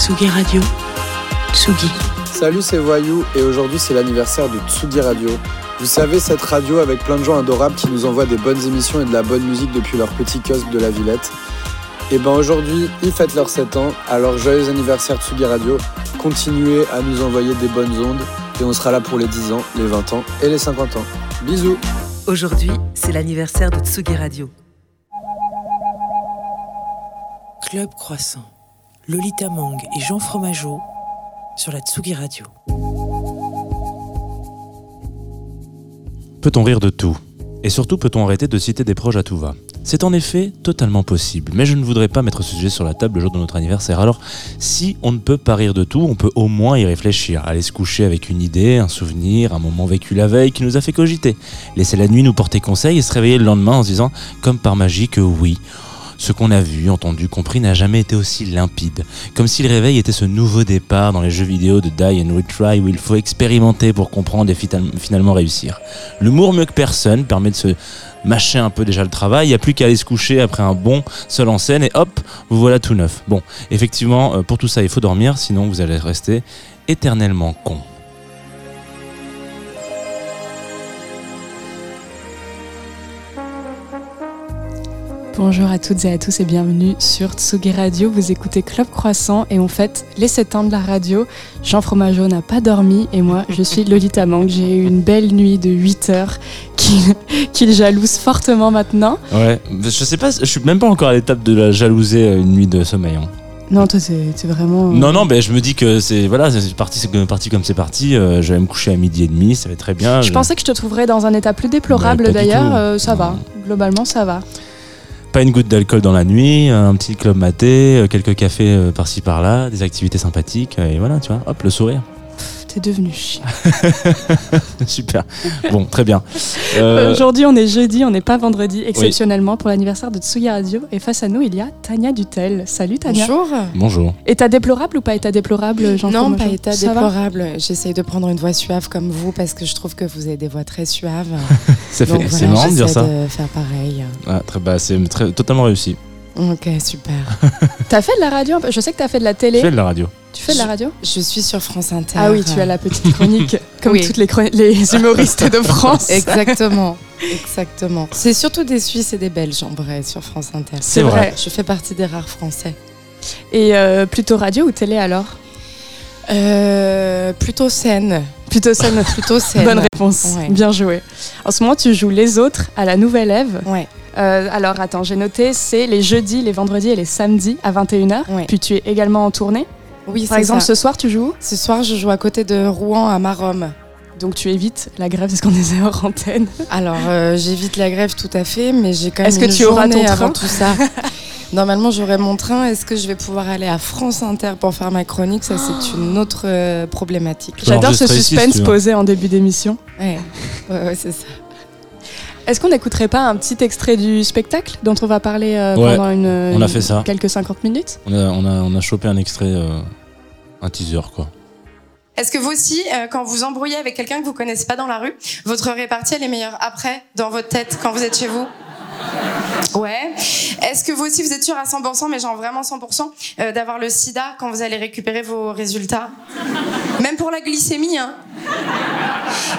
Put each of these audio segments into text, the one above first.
Tsugi Radio. Tsugi. Salut, c'est Voyou et aujourd'hui c'est l'anniversaire de Tsugi Radio. Vous savez, cette radio avec plein de gens adorables qui nous envoient des bonnes émissions et de la bonne musique depuis leur petit kiosque de la Villette. Et ben aujourd'hui, ils fêtent leurs 7 ans, alors joyeux anniversaire Tsugi Radio. Continuez à nous envoyer des bonnes ondes et on sera là pour les 10 ans, les 20 ans et les 50 ans. Bisous Aujourd'hui, c'est l'anniversaire de Tsugi Radio. Club Croissant. Lolita Mang et Jean Fromageau sur la Tsugi Radio. Peut-on rire de tout? Et surtout, peut-on arrêter de citer des proches à tout va? C'est en effet totalement possible, mais je ne voudrais pas mettre ce sujet sur la table le jour de notre anniversaire. Alors, si on ne peut pas rire de tout, on peut au moins y réfléchir, aller se coucher avec une idée, un souvenir, un moment vécu la veille qui nous a fait cogiter, laisser la nuit nous porter conseil et se réveiller le lendemain en se disant, comme par magie, que oui, ce qu'on a vu, entendu, compris n'a jamais été aussi limpide. Comme si le réveil était ce nouveau départ dans les jeux vidéo de Die and Retry où il faut expérimenter pour comprendre et finalement réussir. L'humour mieux que personne permet de se mâcher un peu déjà le travail. Il n'y a plus qu'à aller se coucher après un bon seul en scène et hop, vous voilà tout neuf. Bon, effectivement, euh, pour tout ça, il faut dormir, sinon vous allez rester éternellement con. Bonjour à toutes et à tous et bienvenue sur Tsugi Radio. Vous écoutez Club Croissant et on fête les 7 ans de la radio. Jean Fromageau n'a pas dormi et moi je suis Lolita Mang. J'ai eu une belle nuit de 8 heures qu'il jalouse fortement maintenant. Ouais, je sais pas, je suis même pas encore à l'étape de la jalouser euh, une nuit de sommeil. hein. Non, toi c'est vraiment. Non, non, mais je me dis que c'est voilà, c'est parti, c'est parti comme c'est parti. euh, je vais me coucher à midi et demi, ça va très bien. Je pensais que je te trouverais dans un état plus déplorable Bah, d'ailleurs. euh, ça va. Globalement, ça va. Pas une goutte d'alcool dans la nuit, un petit club maté, euh, quelques cafés euh, par-ci par-là, des activités sympathiques, euh, et voilà, tu vois, hop, le sourire. T'es devenu chiant. Super. Bon, très bien. Euh, Aujourd'hui, on est jeudi, on n'est pas vendredi, exceptionnellement pour l'anniversaire de Tsugi Radio. Et face à nous, il y a Tania Dutel. Salut Tania. Bonjour. bonjour. État déplorable ou pas état déplorable, Jean Non, pas état Ça déplorable. J'essaye de prendre une voix suave comme vous parce que je trouve que vous avez des voix très suaves. C'est fait- Donc c'est voilà, marrant de dire j'essaie ça. de faire pareil. Ah, très, bah, c'est très- totalement réussi. Ok, super. T'as fait de la radio Je sais que t'as fait de la Je télé. fais de la radio. Tu fais de la radio? Je suis sur France Inter. Ah oui, tu as la petite chronique, comme Oui. toutes les, humoristes de France. Exactement. Exactement. C'est surtout des Suisses et des Belges en vrai sur France Inter. C'est vrai. Je fais partie des rares Français. Et euh, plutôt radio ou télé alors? Euh, plutôt scène. Plutôt scène. Plutôt scène. Bonne réponse. Ouais. Bien joué. En ce moment, tu joues Les Autres à la Nouvelle Ève. Ouais. Euh, alors attends, j'ai noté, c'est les jeudis, les vendredis et les samedis à 21h. Ouais. Puis tu es également en tournée. Oui, Par exemple, ça. ce soir, tu joues où Ce soir, je joue à côté de Rouen à Marom. Donc tu évites la grève, c'est ce qu'on disait hors antenne. Alors, euh, j'évite la grève tout à fait, mais j'ai quand même Est-ce que tu auras ton train avant tout ça. Normalement, j'aurai mon train. Est-ce que je vais pouvoir aller à France Inter pour faire ma chronique? Ça, c'est une autre euh, problématique. J'adore ce enregistrer ici, si suspense posé en début d'émission. Ouais, ouais, ouais, c'est ça. Est-ce qu'on n'écouterait pas un petit extrait du spectacle dont on va parler euh, Ouais, pendant une, on a une- fait ça. quelques 50 minutes? On a, on a, on a chopé un extrait, euh, un teaser, quoi. Est-ce que vous aussi, euh, quand vous embrouillez avec quelqu'un que vous connaissez pas dans la rue, votre répartie elle est meilleure après, dans votre tête, quand vous êtes chez vous? Ouais. Est-ce que vous aussi vous êtes sûr à 100%, mais genre vraiment 100%, euh, d'avoir le sida quand vous allez récupérer vos résultats? Même pour la glycémie, hein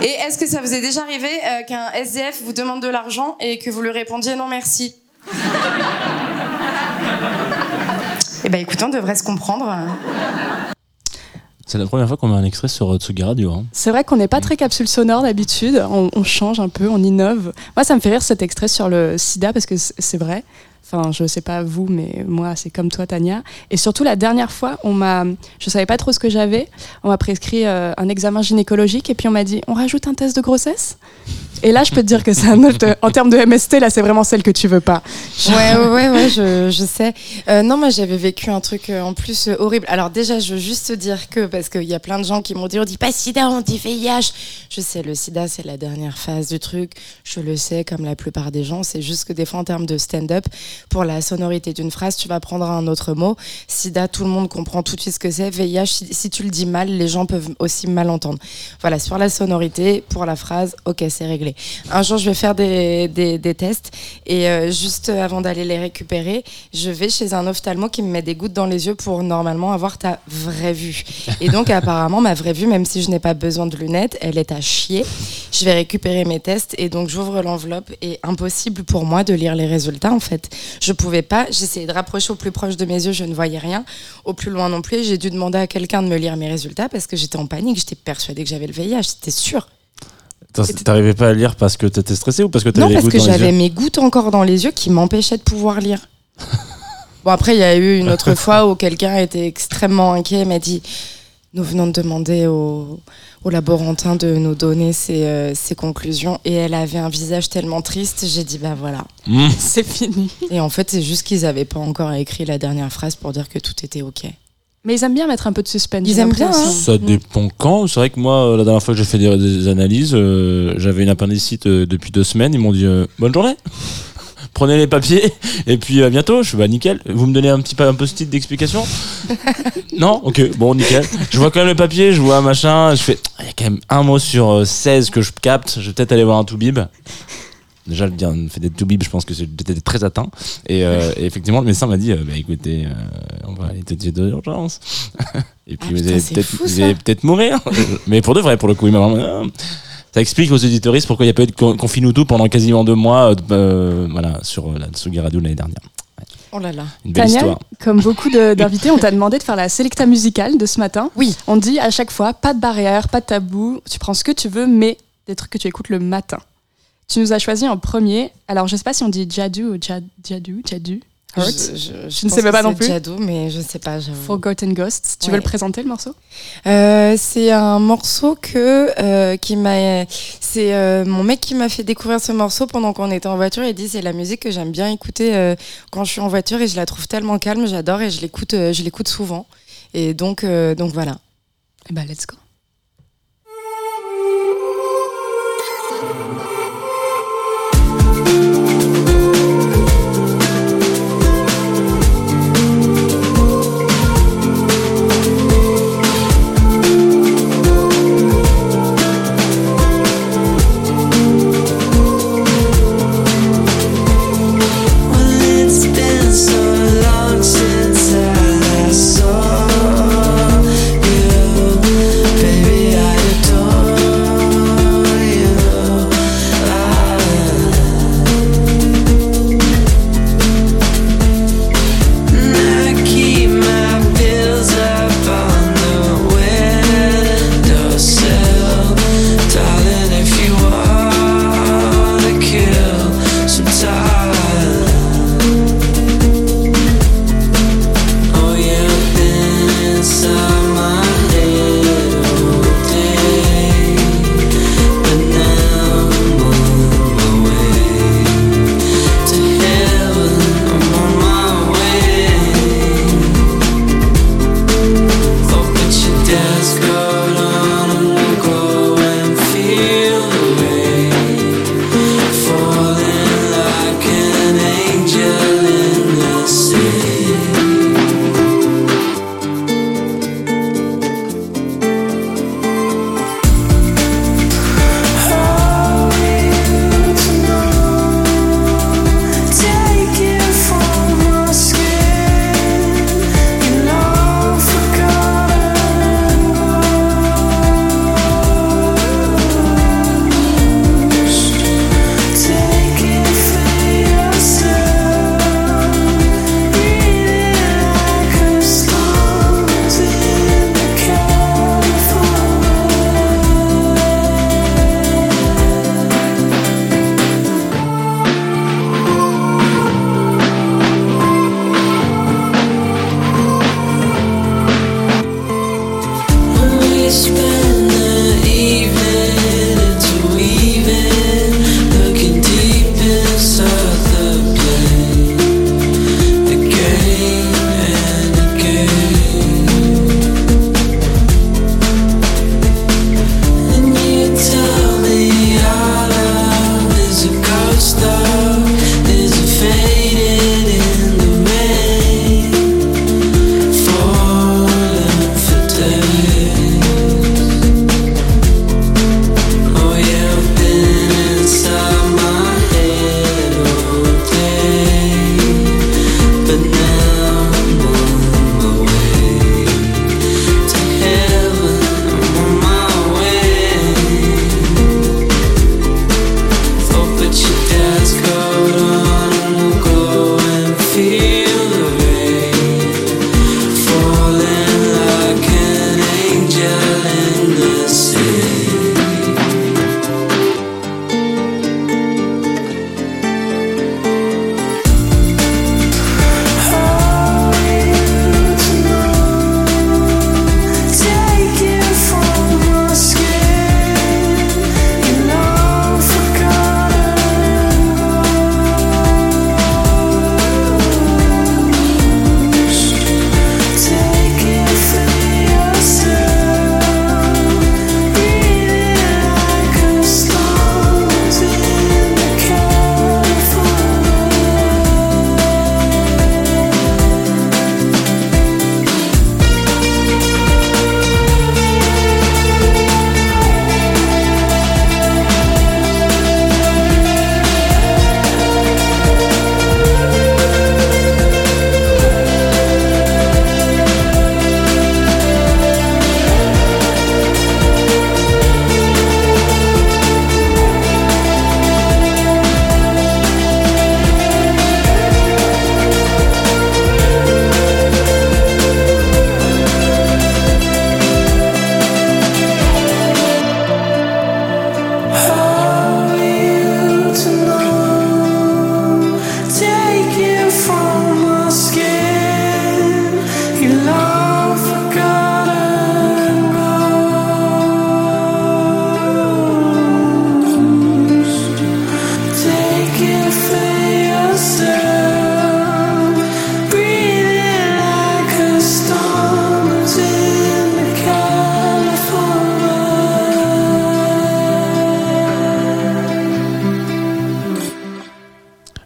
Et est-ce que ça vous est déjà arrivé euh, qu'un SDF vous demande de l'argent et que vous lui répondiez non merci? Eh ben écoutez, on devrait se comprendre. C'est la première fois qu'on a un extrait sur euh, Tsugi Radio. hein. C'est vrai qu'on n'est pas très capsule sonore d'habitude, on, on change un peu, on innove. Moi, ça me fait rire cet extrait sur le sida parce que c'est vrai. Enfin, je sais pas vous, mais moi, c'est comme toi, Tania. Et surtout, la dernière fois, on m'a, je savais pas trop ce que j'avais. On m'a prescrit euh, un examen gynécologique et puis on m'a dit, on rajoute un test de grossesse. Et là, je peux te dire que c'est un autre, en termes de MST, là, c'est vraiment celle que tu veux pas. Ouais, ouais, ouais, ouais, je, je sais. Euh, non, moi, j'avais vécu un truc euh, en plus horrible. Alors, déjà, je veux juste te dire que, parce qu'il y a plein de gens qui m'ont dit, on dit pas sida, on dit VIH. Je sais, le sida, c'est la dernière phase du truc. Je le sais, comme la plupart des gens. C'est juste que des fois, en termes de stand-up, pour la sonorité d'une phrase, tu vas prendre un autre mot. SIDA, tout le monde comprend tout de suite ce que c'est. VIH, si, si tu le dis mal, les gens peuvent aussi mal entendre. Voilà, sur la sonorité, pour la phrase, ok, c'est réglé. Un jour, je vais faire des, des, des tests et euh, juste avant d'aller les récupérer, je vais chez un ophtalmo qui me met des gouttes dans les yeux pour normalement avoir ta vraie vue. Et donc, apparemment, ma vraie vue, même si je n'ai pas besoin de lunettes, elle est à chier. Je vais récupérer mes tests et donc j'ouvre l'enveloppe et impossible pour moi de lire les résultats en fait. Je pouvais pas, j'essayais de rapprocher au plus proche de mes yeux, je ne voyais rien. Au plus loin non plus, j'ai dû demander à quelqu'un de me lire mes résultats parce que j'étais en panique, j'étais persuadée que j'avais le VIH, c'était sûr. T'arrivais pas à lire parce que t'étais stressé ou parce que t'avais Non, les parce gouttes que dans les j'avais mes gouttes encore dans les yeux qui m'empêchaient de pouvoir lire. bon, après, il y a eu une autre fois où quelqu'un était extrêmement inquiet et m'a dit Nous venons de demander au, au laborantin de nous donner ses, euh, ses conclusions. Et elle avait un visage tellement triste, j'ai dit Bah voilà. Mmh. C'est fini. Et en fait, c'est juste qu'ils n'avaient pas encore écrit la dernière phrase pour dire que tout était OK. Mais ils aiment bien mettre un peu de suspense. Ils aiment bien, l'impression. Ça dépend quand. C'est vrai que moi, euh, la dernière fois que j'ai fait des, des analyses, euh, j'avais une appendicite euh, depuis deux semaines. Ils m'ont dit euh, bonne journée. Prenez les papiers et puis à bientôt. Je suis bah nickel. Vous me donnez un petit un post-it d'explication? Non? Ok, bon nickel. Je vois quand même le papier, je vois un machin. Je fais il y a quand même un mot sur euh, 16 que je capte. Je vais peut-être aller voir un toubib. Déjà, le dire, fait des toubibs, je pense que j'étais très atteint. Et, euh, et effectivement, le médecin m'a dit euh, bah, écoutez, euh, on va aller peut-être d'urgence. et puis Ah, vous putain, peut-être vous allez peut-être mourir. Mais pour de vrai, pour le coup, il m'a vraiment. Ça explique aux éditoristes pourquoi il n'y a pas eu de con- confine tout pendant quasiment deux mois euh, euh, voilà, sur euh, la Tsugi Radio l'année dernière. Oh là là. Une belle Tania, histoire. comme beaucoup d'invités, on t'a demandé de faire la sélecta musicale de ce matin. Oui. On dit à chaque fois, pas de barrière, pas de tabou, tu prends ce que tu veux, mais des trucs que tu écoutes le matin. Tu nous as choisi en premier, alors je sais pas si on dit Jadu ou Jad- Jadu, Jadu, Hurt, Je, je- je ne sais pas que non plus. Jadou, mais je sais pas, j'avoue. Forgotten Ghosts. Tu Ouais. veux le présenter le morceau? Euh, c'est un morceau que euh, qui m'a c'est euh, mon mec qui m'a fait découvrir ce morceau pendant qu'on était en voiture il dit c'est la musique que j'aime bien écouter euh, quand je suis en voiture et je la trouve tellement calme j'adore et je l'écoute euh, je l'écoute souvent et donc euh, donc voilà Eh ben, let's go.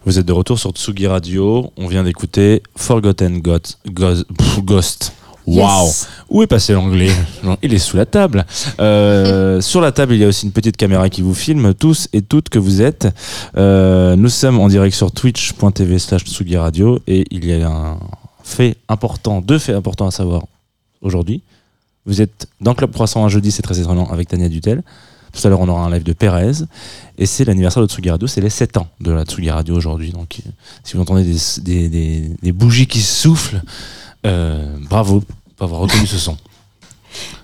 Vous êtes de retour sur Tsugi Radio. On vient d'écouter Forgotten Ghost. Ghost. Waouh Yes. Où est passé l'anglais Il est sous la table. Euh, sur la table, il y a aussi une petite caméra qui vous filme, tous et toutes que vous êtes. Euh, nous sommes en direct sur twitch.tv slash Tsugi Radio et il y a un fait important, deux faits importants à savoir aujourd'hui. Vous êtes dans Club Croissant un jeudi, c'est très étonnant, avec Tania Dutel. Tout à l'heure, on aura un live de Pérez. Et c'est l'anniversaire de Tsugi Radio, c'est les 7 ans de la Tsugi Radio aujourd'hui. Donc, euh, si vous entendez des, des- des- des bougies qui soufflent, euh, bravo pour avoir reconnu ce son.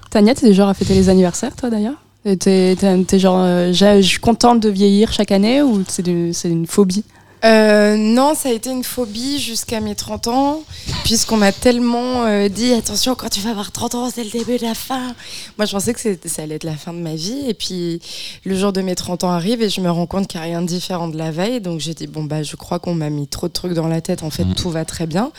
Tania, t'es du genre à fêter les anniversaires, toi d'ailleurs? T'es genre, euh, je suis contente de vieillir chaque année ou c'est une phobie? Euh, non, ça a été une phobie jusqu'à mes 30 ans, puisqu'on m'a tellement euh, dit attention, quand tu vas avoir 30 ans, c'est le début de la fin. Moi, je pensais que ça allait être la fin de ma vie, et puis le jour de mes 30 ans arrive et je me rends compte qu'il n'y a rien de différent de la veille. Donc j'ai dit bon, bah, je crois qu'on m'a mis trop de trucs dans la tête, en fait, Mhm. tout va très bien.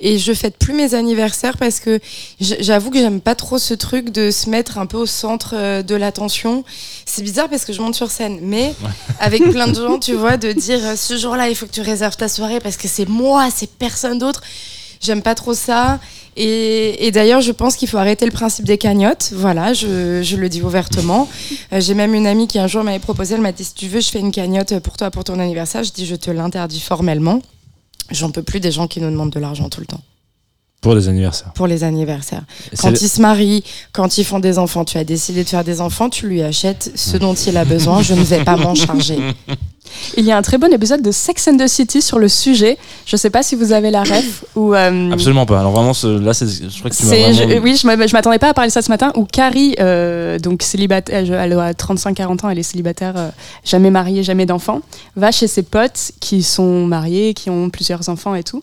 Et je fête plus mes anniversaires parce que j'avoue que j'aime pas trop ce truc de se mettre un peu au centre euh, de l'attention. C'est bizarre parce que je monte sur scène, mais avec plein de gens, tu vois, de dire euh, ce jour-là, il faut que tu réserves ta soirée parce que c'est moi, c'est personne d'autre. J'aime pas trop ça. Et, et d'ailleurs, je pense qu'il faut arrêter le principe des cagnottes. Voilà, je, je le dis ouvertement. Euh, J'ai même une amie qui un jour m'avait proposé, elle m'a dit si tu veux, je fais une cagnotte pour toi pour ton anniversaire. Je dis je te l'interdis formellement. J'en peux plus des gens qui nous demandent de l'argent tout le temps Pour les anniversaires. pour les anniversaires. Quand le- ils se marient, quand ils font des enfants, tu as décidé de faire des enfants, tu lui achètes ce dont il a besoin. Je ne vais pas m'en charger. Il y a un très bon épisode de Sex and the City sur le sujet. Je sais pas si vous avez la ref ou. euh, Absolument pas. Alors vraiment, ce- là, je crois que tu vraiment... je- oui, je m'a- je m'attendais pas à parler de ça ce matin. Où Carrie, euh, donc célibataire, elle a 35-40 ans, elle est célibataire, euh, jamais mariée, jamais d'enfant, va chez ses potes qui sont mariés, qui ont plusieurs enfants et tout.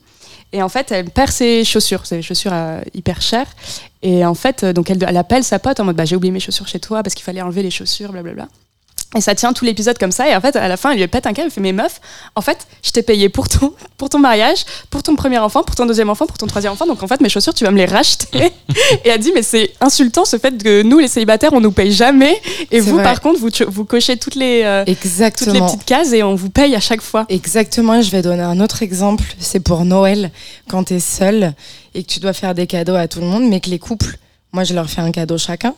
Et en fait, elle perd ses chaussures, c'est des chaussures euh, hyper chères. Et en fait, euh, donc elle, elle appelle sa pote en mode bah, j'ai oublié mes chaussures chez toi parce qu'il fallait enlever les chaussures, blablabla. Et ça tient tout l'épisode comme ça. Et en fait, à la fin, elle lui pète un câble. Elle fait Mais meuf, en fait, je t'ai payé pour ton, pour ton mariage, pour ton premier enfant, pour ton deuxième enfant, pour ton troisième enfant. Donc en fait, mes chaussures, tu vas me les racheter. et elle dit Mais c'est insultant ce fait que nous, les célibataires, on nous paye jamais. Et vous, vrai. par contre, vous, vous cochez toutes les, euh, toutes les petites cases et on vous paye à chaque fois. Exactement, je vais donner un autre exemple. C'est pour Noël, quand tu es seul et que tu dois faire des cadeaux à tout le monde, mais que les couples, moi je leur fais un cadeau chacun.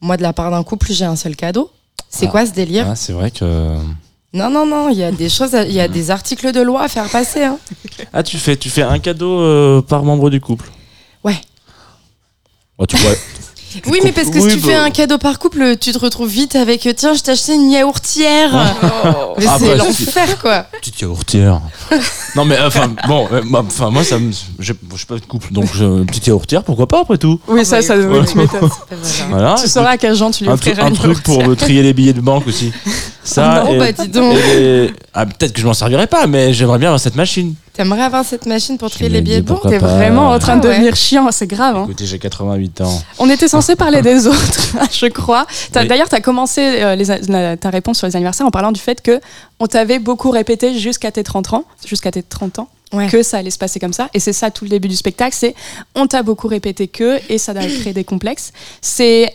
Moi, de la part d'un couple, j'ai un seul cadeau. C'est Ah. quoi ce délire Ah, c'est vrai que... Non, non, non, il y a des choses, à- il y a des articles de loi à faire passer. hein. Ah, tu fais, tu fais un cadeau euh, par membre du couple Ouais. Oh, tu pourrais- Oui, mais parce que Oui, si tu bah- fais un cadeau par couple, tu te retrouves vite avec euh, tiens, je t'ai acheté une yaourtière. Mais Ah, c'est bah, l'enfer, quoi. Petite yaourtière. non, mais enfin, bon, euh, moi, enfin, moi, ça me. Je je suis pas de couple, donc je- petite yaourtière, pourquoi pas après tout? Oui, ça, ça, oui, tu m'étonnes. Voilà. Tu sauras à quel genre tu lui un, un une truc pour trier les billets de banque aussi. Ça, non, et- bah dis donc. et les- ah, peut-être que je m'en servirai pas, mais j'aimerais bien avoir cette machine. T'aimerais avoir cette machine pour trier les billets de banque T'es vraiment en train de Ah ouais. devenir chiant, c'est grave. Hein. Écoutez, j'ai 88 ans. On était censé parler des autres, je crois. T'as- Oui. D'ailleurs, tu as commencé euh, les a- la- ta réponse sur les anniversaires en parlant du fait que on t'avait beaucoup répété jusqu'à tes 30 ans, jusqu'à tes 30 ans, Ouais. que ça allait se passer comme ça. Et c'est ça tout le début du spectacle, c'est on t'a beaucoup répété que, et ça a créé des complexes. C'est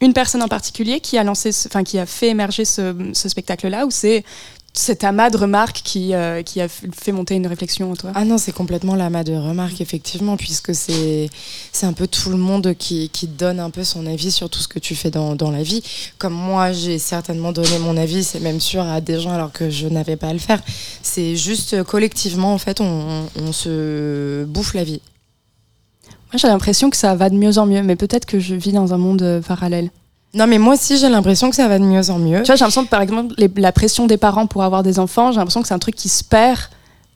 une personne en particulier qui a lancé, ce- enfin qui a fait émerger ce, ce spectacle-là, ou c'est cet amas de remarques qui, euh, qui a fait monter une réflexion en toi Ah non, c'est complètement l'amas de remarques, effectivement, puisque c'est c'est un peu tout le monde qui, qui donne un peu son avis sur tout ce que tu fais dans, dans la vie. Comme moi, j'ai certainement donné mon avis, c'est même sûr, à des gens alors que je n'avais pas à le faire. C'est juste euh, collectivement, en fait, on, on se bouffe la vie. Moi, j'ai l'impression que ça va de mieux en mieux, mais peut-être que je vis dans un monde euh, parallèle. Non, mais moi aussi, j'ai l'impression que ça va de mieux en mieux. Tu vois, j'ai l'impression que par exemple, les- la pression des parents pour avoir des enfants, j'ai l'impression que c'est un truc qui se perd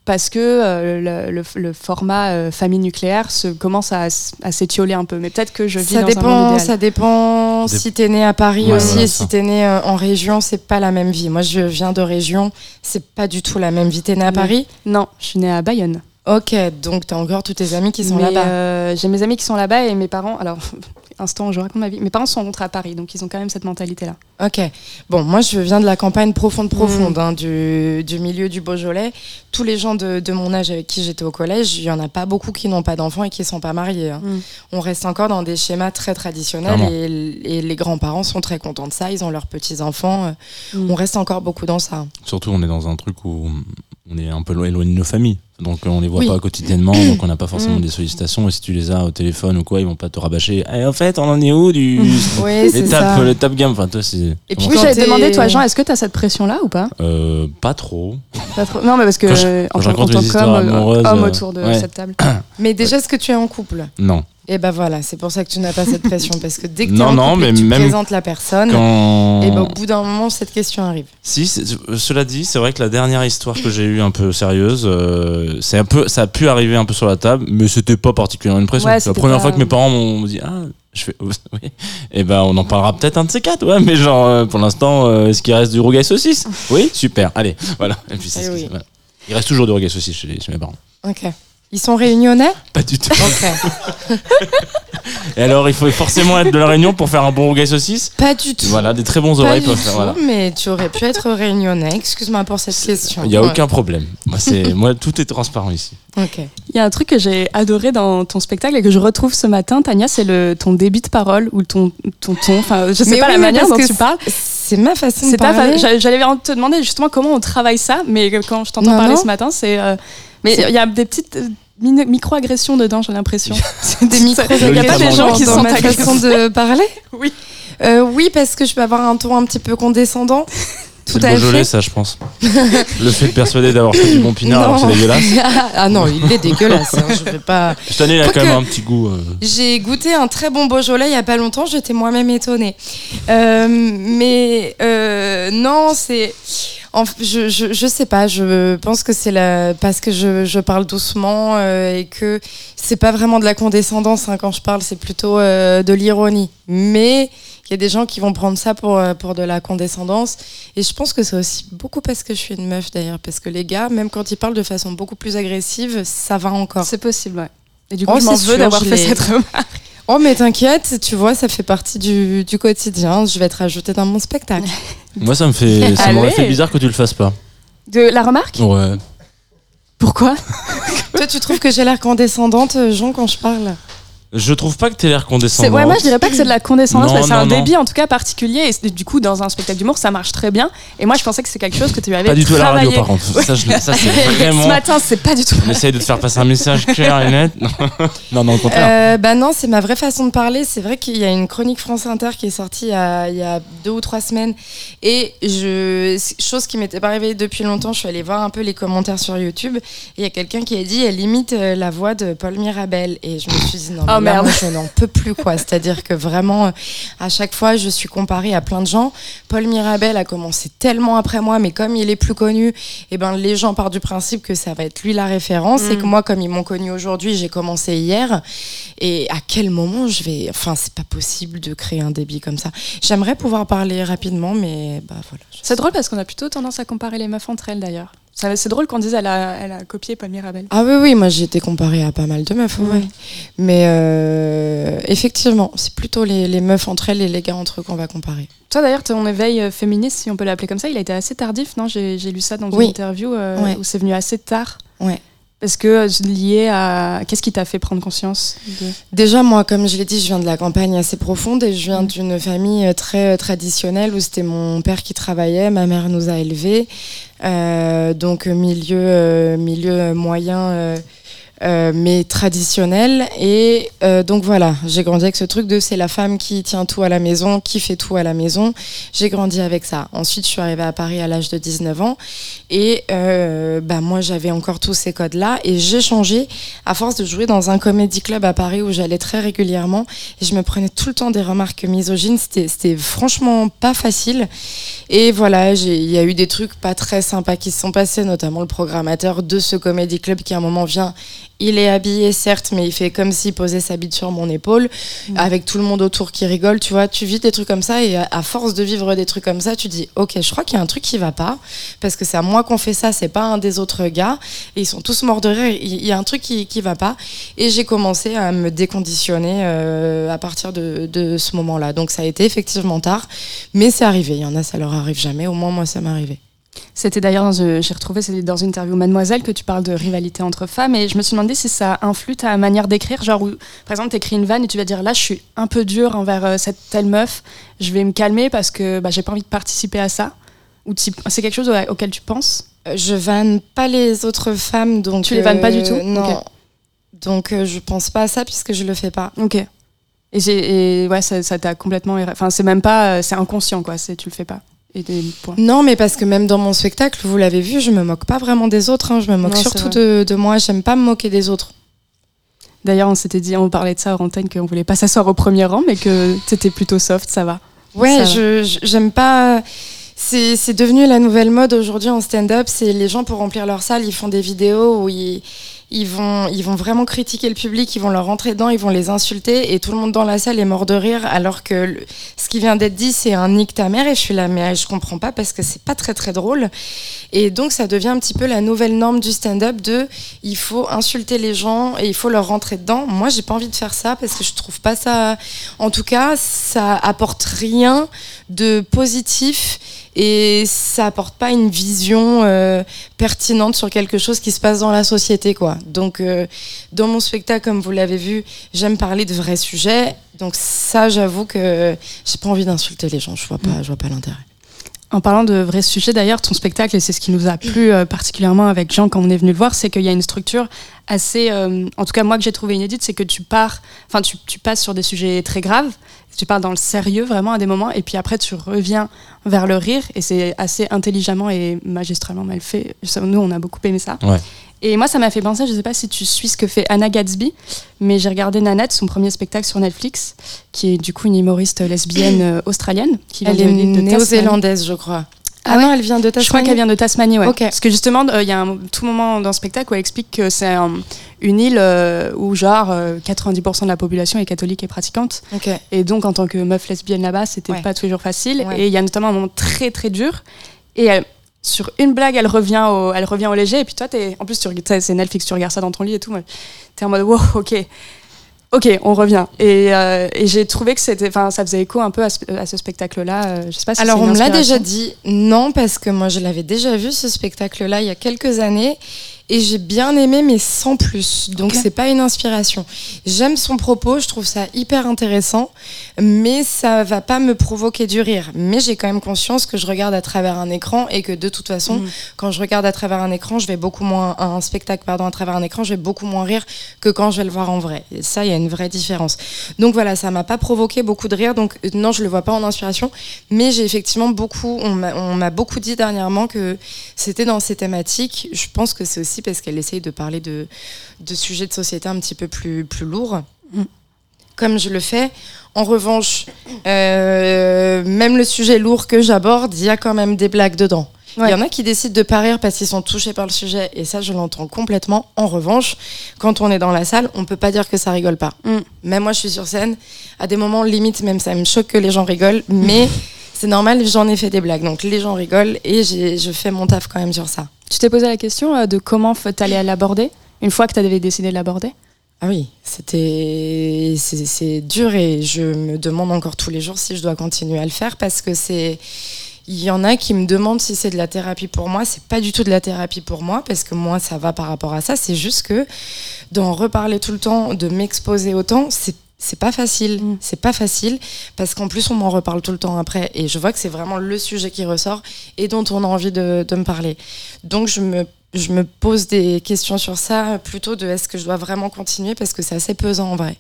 parce que euh, le, le- le format euh, famille nucléaire se, commence à, s'étioler un peu. Mais peut-être que je vis Ça dans un monde dépend, idéal. ça dépend Dép- si t'es né à Paris Ouais, aussi voilà, et ça. si t'es né euh, en région, c'est pas la même vie. Moi, je viens de région, c'est pas du tout la même vie. T'es né à. Paris? Non, je suis née à Bayonne. Ok, donc t'as encore tous tes amis qui sont là-bas. euh, j'ai mes amis qui sont là-bas et mes parents. Alors, instant, je raconte ma vie. Mes parents sont rentrés à Paris, donc ils ont quand même cette mentalité-là. Ok. Bon, moi, je viens de la campagne profonde, Mm. profonde, hein, du, du milieu du Beaujolais. Tous les gens de, de mon âge avec qui j'étais au collège, il y en a pas beaucoup qui n'ont pas d'enfants et qui sont pas mariés. hein. Mm. On reste encore dans des schémas très traditionnels et, et les grands-parents sont très contents de ça. Ils ont leurs petits-enfants. euh, Mm. On reste encore beaucoup dans ça. Surtout, on est dans un truc où on est un peu lo- éloigné de nos familles. Donc on les voit Oui. pas quotidiennement, donc on n'a pas forcément Mm. des sollicitations. Et si tu les as au téléphone ou quoi, ils vont pas te rabâcher. Eh, en fait, on en est où du Oui, c'est l'étape, ça. l'étape game Enfin, toi, c'est. Et puis Oui, j'allais te demander, toi, Jean, est-ce que tu as cette pression-là ou pas Euh, pas trop. Pas trop. Non, mais parce que Quand je- quand en tant en qu'homme euh, euh, autour de ouais. cette table. Mais déjà, est-ce que tu es en couple? Non. Et ben voilà, c'est pour ça que tu n'as pas cette pression. Parce que dès que Non, non, mais tu même présentes la personne, Quand. et ben au bout d'un moment, cette question arrive. Si, cela dit, c'est vrai que la dernière histoire que j'ai eue un peu sérieuse, euh, c'est un peu, ça a pu arriver un peu sur la table, mais c'était pas particulièrement une pression. Ouais, c'est la première pas- fois que mes parents m'ont dit ah, je fais oui. Et ben on en parlera peut-être un de ces quatre, ouais. Mais genre euh, pour l'instant, euh, est-ce qu'il reste du rougail saucisse? Oui, super. Allez, voilà. Et puis c'est Eh ce qui- oui. voilà. Il reste toujours du rougail saucisse chez, chez mes parents. Ok. Ils sont réunionnais Pas du tout. Ok. Et alors, il faut forcément être de la Réunion pour faire un bon rougail saucisse. Pas du tout. Voilà, des très bons Pas oreilles du pour tout, faire. Voilà. mais tu aurais pu être réunionnais. Excuse-moi pour cette question. Il n'y a Ouais. aucun problème. Moi, c'est, moi, tout est transparent ici. Ok. Il y a un truc que j'ai adoré dans ton spectacle et que je retrouve ce matin, Tania, c'est le ton débit de parole ou ton ton ton. Enfin, je sais Mais pas oui, la mais manière parce dont que tu parles. C'est ma façon de C'est ta parler. fa- j'a- J'allais te demander justement comment on travaille ça, mais quand je t'entends Non, parler non. ce matin, c'est. euh, Mais il y a des petites euh, micro-agressions dedans, j'ai l'impression. des micro Il n'y a pas des gens qui dans sont ma façon de parler. Oui. Euh, oui, parce que je peux avoir un ton un petit peu condescendant. Tout C'est le à Beaujolais, fait. ça, je pense. le fait de persuader d'avoir fait du bon pinard, alors c'est dégueulasse. ah non, il est dégueulasse. hein, je vais pas. Cette année, il a quand même un petit goût. euh, J'ai goûté un très bon Beaujolais il y a pas longtemps, j'étais moi-même étonnée. Euh, mais euh, non, c'est. En- je, je, je sais pas, je pense que c'est parce que je, je parle doucement euh, et que c'est pas vraiment de la condescendance hein, quand je parle, c'est plutôt euh, de l'ironie. Mais il y a des gens qui vont prendre ça pour, euh, pour de la condescendance. Et je pense que c'est aussi beaucoup parce que je suis une meuf d'ailleurs. Parce que les gars, même quand ils parlent de façon beaucoup plus agressive, ça va encore. C'est possible, ouais. Et du coup, Oh, je m'en veux d'avoir fait cette remarque. Oh mais t'inquiète, tu vois, ça fait partie du, du quotidien. Je vais te rajouter dans mon spectacle. Moi, ça me fait, ça m'aurait Allez. fait bizarre que tu le fasses pas. De la remarque? Ouais. Pourquoi? Toi, tu trouves que j'ai l'air condescendante, Jean, quand je parle Je trouve pas que t'aies l'air C'est- condescendant. ouais, moi je dirais pas que c'est de la condescendance, Non, mais c'est un non. débit en tout cas particulier. Et du coup, dans un spectacle d'humour, ça marche très bien. Et moi, je pensais que c'est quelque chose que tu avais Pas du tout à la radio, par contre. Ça, je- ça, c'est Ce vraiment. matin, c'est pas du tout. On essaye de te faire passer un message clair et net. non, non, au contraire. euh, Bah non, c'est ma vraie façon de parler. C'est vrai qu'il y a une chronique France Inter qui est sortie il y a, il y a deux ou trois semaines. Et je, chose qui m'était pas arrivée depuis longtemps, je suis allée voir un peu les commentaires sur YouTube. Et il y a quelqu'un qui a dit, elle imite euh, la voix de Paul Mirabel. Et je me suis dit, non, Oh, merde. je n'en peux plus, quoi. C'est-à-dire que vraiment, à chaque fois, je suis comparée à plein de gens. Paul Mirabel a commencé tellement après moi, mais comme il est plus connu, eh ben, les gens partent du principe que ça va être lui la référence. Mm. Et que moi, comme ils m'ont connu aujourd'hui, j'ai commencé hier. Et à quel moment je vais. Enfin, c'est pas possible de créer un débit comme ça. J'aimerais pouvoir parler rapidement, mais bah voilà. C'est drôle parce qu'on a plutôt tendance à comparer les meufs entre elles d'ailleurs. C'est drôle qu'on dise elle a, elle a copié Paul Mirabel. Ah oui, oui, moi j'ai été comparée à pas mal de meufs, ouais. Mais euh, effectivement, c'est plutôt les, les meufs entre elles et les gars entre eux qu'on va comparer. Toi d'ailleurs, ton éveil euh, féministe, si on peut l'appeler comme ça, il a été assez tardif, non? J'ai j'ai lu ça dans Oui. une interview euh, Ouais. où c'est venu assez tard. Ouais. Parce que euh, lié à. Qu'est-ce qui t'a fait prendre conscience de... Déjà, moi, comme je l'ai dit, je viens de la campagne assez profonde et je viens Mm. d'une famille euh, très euh, traditionnelle où c'était mon père qui travaillait, ma mère nous a élevés. Euh, donc, milieu, euh, milieu moyen, euh, euh, mais traditionnel. Et euh, donc, voilà, j'ai grandi avec ce truc de c'est la femme qui tient tout à la maison, qui fait tout à la maison. J'ai grandi avec ça. Ensuite, je suis arrivée à Paris à l'âge de 19 ans et euh, bah, moi, j'avais encore tous ces codes-là et j'ai changé à force de jouer dans un comédie club à Paris où j'allais très régulièrement et je me prenais tout le temps des remarques misogynes. C'était, franchement pas facile. Et voilà, il y a eu des trucs pas très sympas qui se sont passés, notamment le programmateur de ce comédie club qui à un moment vient. Il est habillé, certes, mais il fait comme s'il posait sa bite sur mon épaule, avec tout le monde autour qui rigole, tu vois. Tu vis des trucs comme ça, et à, à force de vivre des trucs comme ça, tu dis, ok, je crois qu'il y a un truc qui va pas, parce que c'est à moi qu'on fait ça, c'est pas un des autres gars, et ils sont tous morts de rire, il il y a un truc qui, qui va pas. Et j'ai commencé à me déconditionner euh, à partir de, de ce moment-là. Donc ça a été effectivement tard, mais c'est arrivé. Il y en a, ça leur arrive jamais, au moins moi, ça m'est arrivé. C'était d'ailleurs, dans une- j'ai retrouvé c'est dans une interview Mademoiselle que tu parles de rivalité entre femmes et je me suis demandé si ça influe ta manière d'écrire, genre où, par exemple, tu écris une vanne et tu vas dire là, je suis un peu dur envers euh, cette telle meuf, je vais me calmer parce que bah, j'ai pas envie de participer à ça. Ou c'est quelque chose au- auquel tu penses? Euh, Je vanne pas les autres femmes, donc. Tu les vannes pas du tout? Non. Donc euh, je pense pas à ça puisque je le fais pas. Ok. Et, et ouais, ça t'a complètement. Enfin, c'est même pas. euh, C'est inconscient, quoi. C'est tu le fais pas. Et des points. Non, mais parce que même dans mon spectacle, vous l'avez vu, je me moque pas vraiment des autres. hein. Je me moque Non, surtout de, de moi. J'aime pas me moquer des autres. D'ailleurs, on s'était dit, on parlait de ça à antenne, qu'on voulait pas s'asseoir au premier rang, mais que t'étais plutôt soft, ça va. Ouais, Ça je j'aime pas. C'est c'est devenu la nouvelle mode aujourd'hui en stand-up. C'est les gens pour remplir leur salle, ils font des vidéos où ils, ils vont ils vont vraiment critiquer le public, ils vont leur rentrer dedans, ils vont les insulter et tout le monde dans la salle est mort de rire alors que ce qui vient d'être dit c'est un nique ta mère et je suis là mais je comprends pas parce que c'est pas très très drôle et donc ça devient un petit peu la nouvelle norme du stand-up de il faut insulter les gens et il faut leur rentrer dedans. Moi j'ai pas envie de faire ça parce que je trouve pas ça en tout cas, ça apporte rien de positif et ça apporte pas une vision euh, pertinente sur quelque chose qui se passe dans la société, quoi. Donc, euh, dans mon spectacle, comme vous l'avez vu, j'aime parler de vrais sujets. Donc ça, j'avoue que j'ai pas envie d'insulter les gens. Je vois pas, je vois pas l'intérêt. En parlant de vrais sujets, d'ailleurs, ton spectacle, et c'est ce qui nous a plu euh, particulièrement avec Jean quand on est venu le voir, c'est qu'il y a une structure assez, euh, en tout cas moi que j'ai trouvé inédite, c'est que tu pars, enfin tu, tu passes sur des sujets très graves, tu pars dans le sérieux vraiment à des moments, et puis après tu reviens vers le rire, et c'est assez intelligemment et magistralement mal fait. Nous, on a beaucoup aimé ça. Ouais. Et moi, ça m'a fait penser, je sais pas si tu suis ce que fait Anna Gatsby, mais j'ai regardé Nanette, son premier spectacle sur Netflix, qui est du coup une humoriste lesbienne euh, australienne. Qui Elle est néo-zélandaise, je crois. Ah Ah, ouais non, elle vient de Tasmanie. Je crois qu'elle vient de Tasmanie, ouais. Ok. Parce que justement, euh, il y a un tout moment dans le spectacle où elle explique que c'est un- une île euh, où genre euh, 90% de la population est catholique et pratiquante. Ok. Et donc, en tant que meuf lesbienne là-bas, c'était Ouais. pas toujours facile. Ouais. Et il y a notamment un moment très très dur. Et elle- sur une blague, elle revient au, elle revient au léger. Et puis toi, es, en plus, c'est Netflix, tu regardes ça dans ton lit et tout. T'es en mode, wow, ok. Ok, on revient. Et, euh, et j'ai trouvé que c'était, ça faisait écho un peu à ce, spectacle-là. Euh, Je sais pas si Alors on me l'a déjà dit, non, parce que moi je l'avais déjà vu ce spectacle-là il y a quelques années et j'ai bien aimé, mais sans plus. Donc Ok. c'est pas une inspiration. J'aime son propos, je trouve ça hyper intéressant, mais ça va pas me provoquer du rire. Mais j'ai quand même conscience que je regarde à travers un écran et que de toute façon, Mhm. quand je regarde à travers un écran, je vais beaucoup moins un spectacle pardon à travers un écran, je vais beaucoup moins rire que quand je vais le voir en vrai. Et ça, il y a une vraie différence. Donc voilà, ça m'a pas provoqué beaucoup de rire. Donc non, je le vois pas en inspiration, mais j'ai effectivement beaucoup. On m'a beaucoup dit dernièrement que c'était dans ces thématiques. Je pense que c'est aussi parce qu'elle essaye de parler de de sujets de société un petit peu plus plus lourds. Mm. Comme je le fais. En revanche, euh, même le sujet lourd que j'aborde, il y a quand même des blagues dedans. Il Ouais. y en a qui décident de pas rire parce qu'ils sont touchés par le sujet, et ça, je l'entends complètement. En revanche, quand on est dans la salle, on peut pas dire que ça rigole pas. Mm. Même moi, je suis sur scène, à des moments, limite, même ça me choque que les gens rigolent, mais c'est normal, j'en ai fait des blagues. Donc les gens rigolent, et je fais mon taf quand même sur ça. Tu t'es posé la question euh, de comment t'allais l'aborder une fois que t'avais décidé de l'aborder? Ah oui, c'était c'est dur et je me demande encore tous les jours si je dois continuer à le faire parce que c'est il y en a qui me demandent si c'est de la thérapie pour moi. C'est pas du tout de la thérapie pour moi parce que moi ça va par rapport à ça. C'est juste que d'en reparler tout le temps, de m'exposer autant, c'est c'est pas facile. Mm. C'est pas facile parce qu'en plus on m'en reparle tout le temps après et je vois que c'est vraiment le sujet qui ressort et dont on a envie de, de me parler. Donc je me je me pose des questions sur ça plutôt de est-ce que je dois vraiment continuer parce que c'est assez pesant en vrai.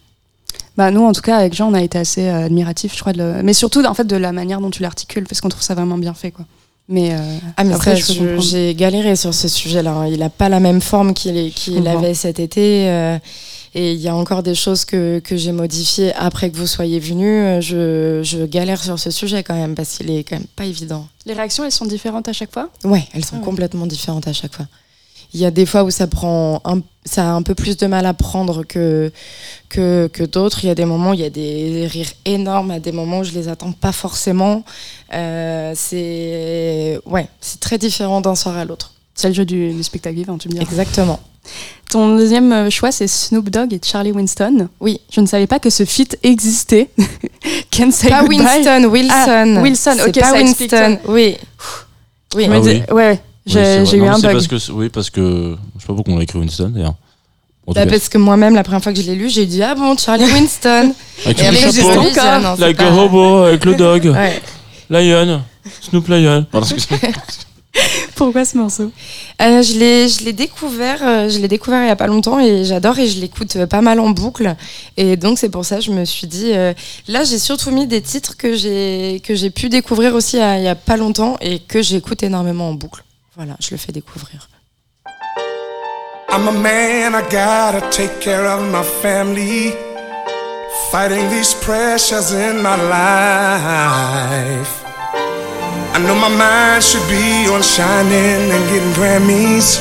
Bah nous en tout cas avec Jean on a été assez euh, admiratifs je crois de le- mais surtout en fait de la manière dont tu l'articules parce qu'on trouve ça vraiment bien fait quoi. Mais, euh, Ah mais après j'ai galéré sur ce sujet-là. hein. Il a pas la même forme qu'il avait cet été. euh, et il y a encore des choses que, que j'ai modifiées après que vous soyez venu. Je, je galère sur ce sujet quand même parce qu'il est quand même pas évident. les réactions elles sont différentes à chaque fois? Ouais, elles sont Ah ouais. complètement différentes à chaque fois. Il y a des fois où ça prend un, ça a un peu plus de mal à prendre que, que, que d'autres. Il y a des moments où il y a des rires énormes, à des moments où je les attends pas forcément. Euh, c'est ouais, c'est très différent d'un soir à l'autre. C'est le jeu du, du spectacle vivant tu me diras. Exactement. Ton deuxième euh, choix c'est Snoop Dogg et Charlie Winston. Oui. Je ne savais pas que ce feat existait. Can't say Pas goodbye. Winston, Wilson. Ah, Wilson, ok, pas ça Winston. Oui. Oui. Ah dis- oui. ouais. Oui, j'ai j'ai eu Non, un c'est bug. Parce que, oui, parce que. Je sais pas pourquoi on l'a écrit Winston d'ailleurs. Bah, parce que moi-même, la première fois que je l'ai lu, j'ai dit ah bon, Charlie Winston. avec Et chapeau, dit, ah, like pas- a robot, avec le dog, Ouais. Lion. Snoop Lion. Pardon, excuse-moi. Pourquoi ce morceau? Euh, je l'ai, je l'ai découvert, euh, je l'ai découvert il y a pas longtemps et j'adore et je l'écoute euh, pas mal en boucle. Et donc c'est pour ça que je me suis dit, euh, là j'ai surtout mis des titres que j'ai que j'ai pu découvrir aussi il y a- il y a pas longtemps et que j'écoute énormément en boucle. Voilà, je le fais découvrir. I'm a man, I gotta take care of my family. Fighting these pressures in my life. I know my mind should be on shining and getting Grammys.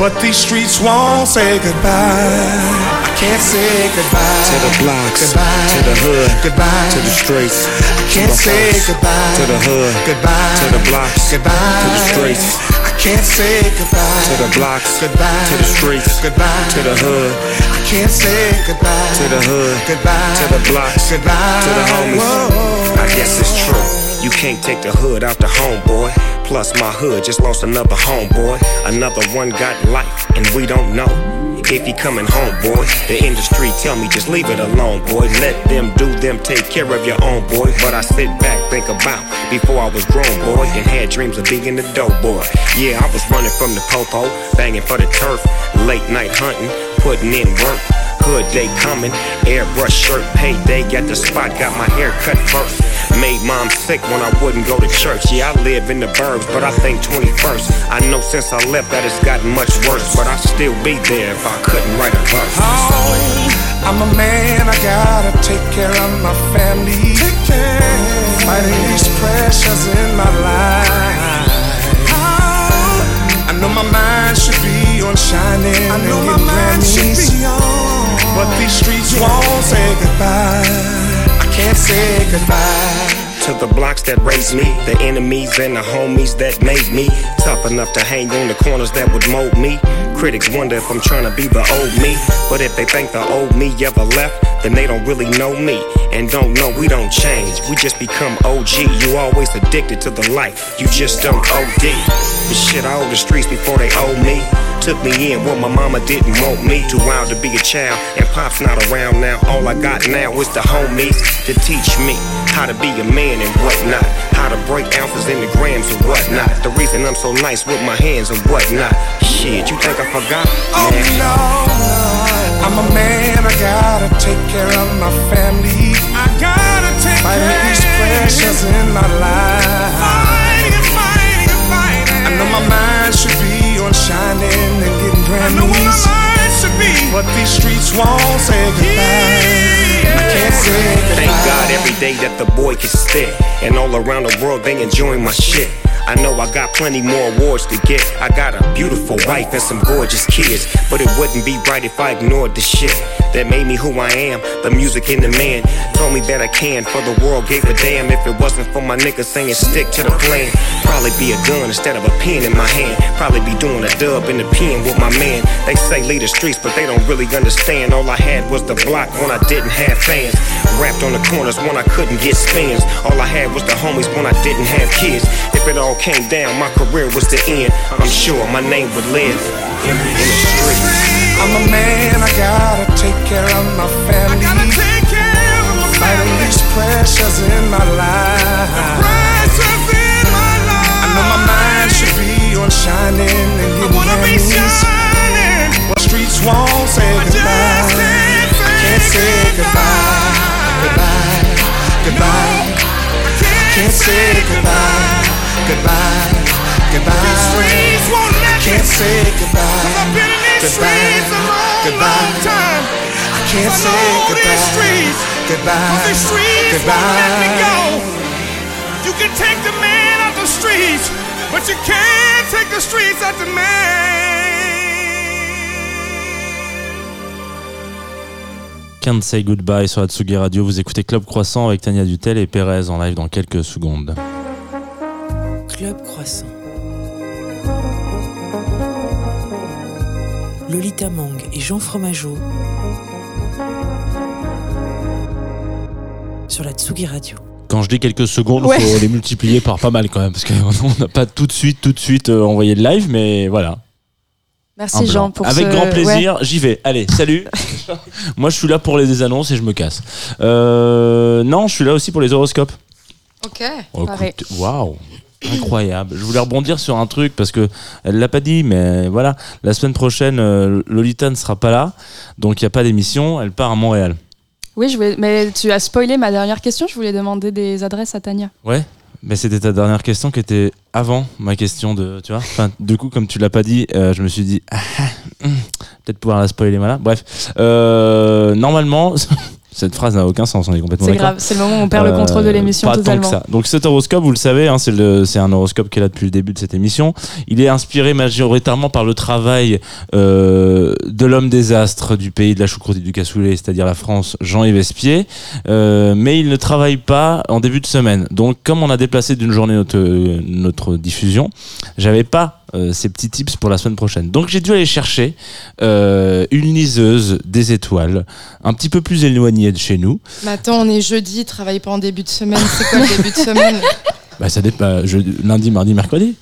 But these streets won't say goodbye. I can't say goodbye To the blocks, Goodbye. to the hood, Goodbye. to the streets, I can't say goodbye to the hood, Goodbye. to the blocks, Goodbye. to the streets, I can't say goodbye to the blocks, Goodbye. to the streets, Goodbye. to the hood, I can't say goodbye to the hood, Goodbye. to the blocks, Goodbye. to the homies. I guess it's true. You can't take the hood out the homeboy. Plus, my hood just lost another homeboy. Another one got life, and we don't know. If he coming home, boy, the industry tell me just leave it alone, boy. Let them do them, take care of your own, boy. But I sit back, think about before I was grown, boy, and had dreams of being the dope boy. Yeah, I was running from the popo, banging for the turf, late night hunting, putting in work. Hood day coming, airbrush shirt, payday at the spot, got my hair cut first. Made mom sick when I wouldn't go to church. Yeah, I live in the burbs, but I think 21st. I know since I left that it's gotten much worse, but I'd still be there if I couldn't write a verse. Oh, I'm a man, I gotta take care of my family. Fighting these pressures in my life. I know my mind should be on shining I know my mind should be on. But these streets won't say goodbye. I can't say goodbye. To the blocks that raised me, the enemies and the homies that made me tough enough to hang on the corners that would mold me. Critics wonder if I'm trying to be the old me, but if they think the old me ever left, then they don't really know me and don't know we don't change. We just become OG. You always addicted to the life, you just don't OD. But shit, I owe the streets before they owe me. Took me in what my mama didn't want me. Too wild to be a child, and pop's not around now. All I got now is the homies to teach me how to be a man and whatnot. How to break ounces into grams and whatnot. The reason I'm so nice with my hands and whatnot. Shit, you think I forgot? Oh Man. no, no, I'm a man, I gotta take care of my family. I gotta take Fighting these day that the boy can spit. And all around the world they enjoying my shit. I know I got plenty more awards to get. I got a beautiful wife and some gorgeous kids. But it wouldn't be right if I ignored the shit that made me who I am. The music and the man told me that I can. For the world gave a damn if it wasn't for my niggas saying stick to the plan. Probably be a gun instead of a pen in my hand. Probably be doing a dub in the pen with my man. They say lead the streets, but they don't really understand. All I had was the block when I didn't have fans. Rapped on the corners when I couldn't get spins. All I had was the homies when I didn't have kids. If it all came down, my career was the end. I'm sure my name would live in, in the streets. I'm a man, I gotta take care of my family. I gotta take care of my Fighting these pressures in my life. pressures in my life. I know my mind should be on shining and getting I wanna be shining. But streets won't say goodbye. I can't say goodbye. Goodbye. Goodbye. Can't say goodbye. Goodbye. Goodbye. Can't say goodbye. Goodbye. Goodbye. I can't say goodbye. Goodbye. Goodbye. You can take the man out the streets, but you can't take the streets out the man. Can't Say Goodbye sur la Tsugi Radio. Vous écoutez Club Croissant avec Tania Dutel et Pérez en live dans quelques secondes. Club Croissant. Lolita Mang et Jean Fromageau sur la Tsugi Radio. Quand je dis quelques secondes, il Ouais. faut les multiplier par pas mal quand même, parce qu'on n'a pas tout de suite, tout de suite euh, envoyé le live, mais voilà. Merci. Jean pour Avec ce- grand ouais. plaisir, j'y vais. Allez, salut. Moi, je suis là pour les annonces et je me casse. Euh, non, je suis là aussi pour les horoscopes. Ok. Oh, Waouh Incroyable. Je voulais rebondir sur un truc parce que elle l'a pas dit, mais voilà. La semaine prochaine, euh, Lolita ne sera pas là, donc il n'y a pas d'émission. Elle part à Montréal. Oui, je voulais, mais tu as spoilé ma dernière question. Je voulais demander des adresses à Tania. Ouais. Mais c'était ta dernière question qui était avant ma question de, tu vois. Enfin, du coup, comme tu l'as pas dit, euh, je me suis dit, ah, ah, hum, peut-être pouvoir la spoiler, voilà. Bref, Euh, normalement, cette phrase n'a aucun sens. On est complètement C'est grave, c'est le moment où on perd le contrôle de Euh, l'émission pas totalement. Tant que ça. Donc cet horoscope, vous le savez, hein, c'est un horoscope qui est là depuis le début de cette émission. Il est inspiré majoritairement par le travail euh, de l'homme des astres du pays de la choucroute et du cassoulet, c'est-à-dire la France, Jean-Yves Espier. Euh, mais il ne travaille pas en début de semaine. Donc comme on a déplacé d'une journée notre, notre diffusion, j'avais pas euh, ces petits tips pour la semaine prochaine. Donc j'ai dû aller chercher euh, une liseuse des étoiles, un petit peu plus éloignée de chez nous. Mais attends, on est jeudi, travaille pas en début de semaine. C'est quoi le début de semaine Bah ça dépend. Je, lundi, mardi, mercredi.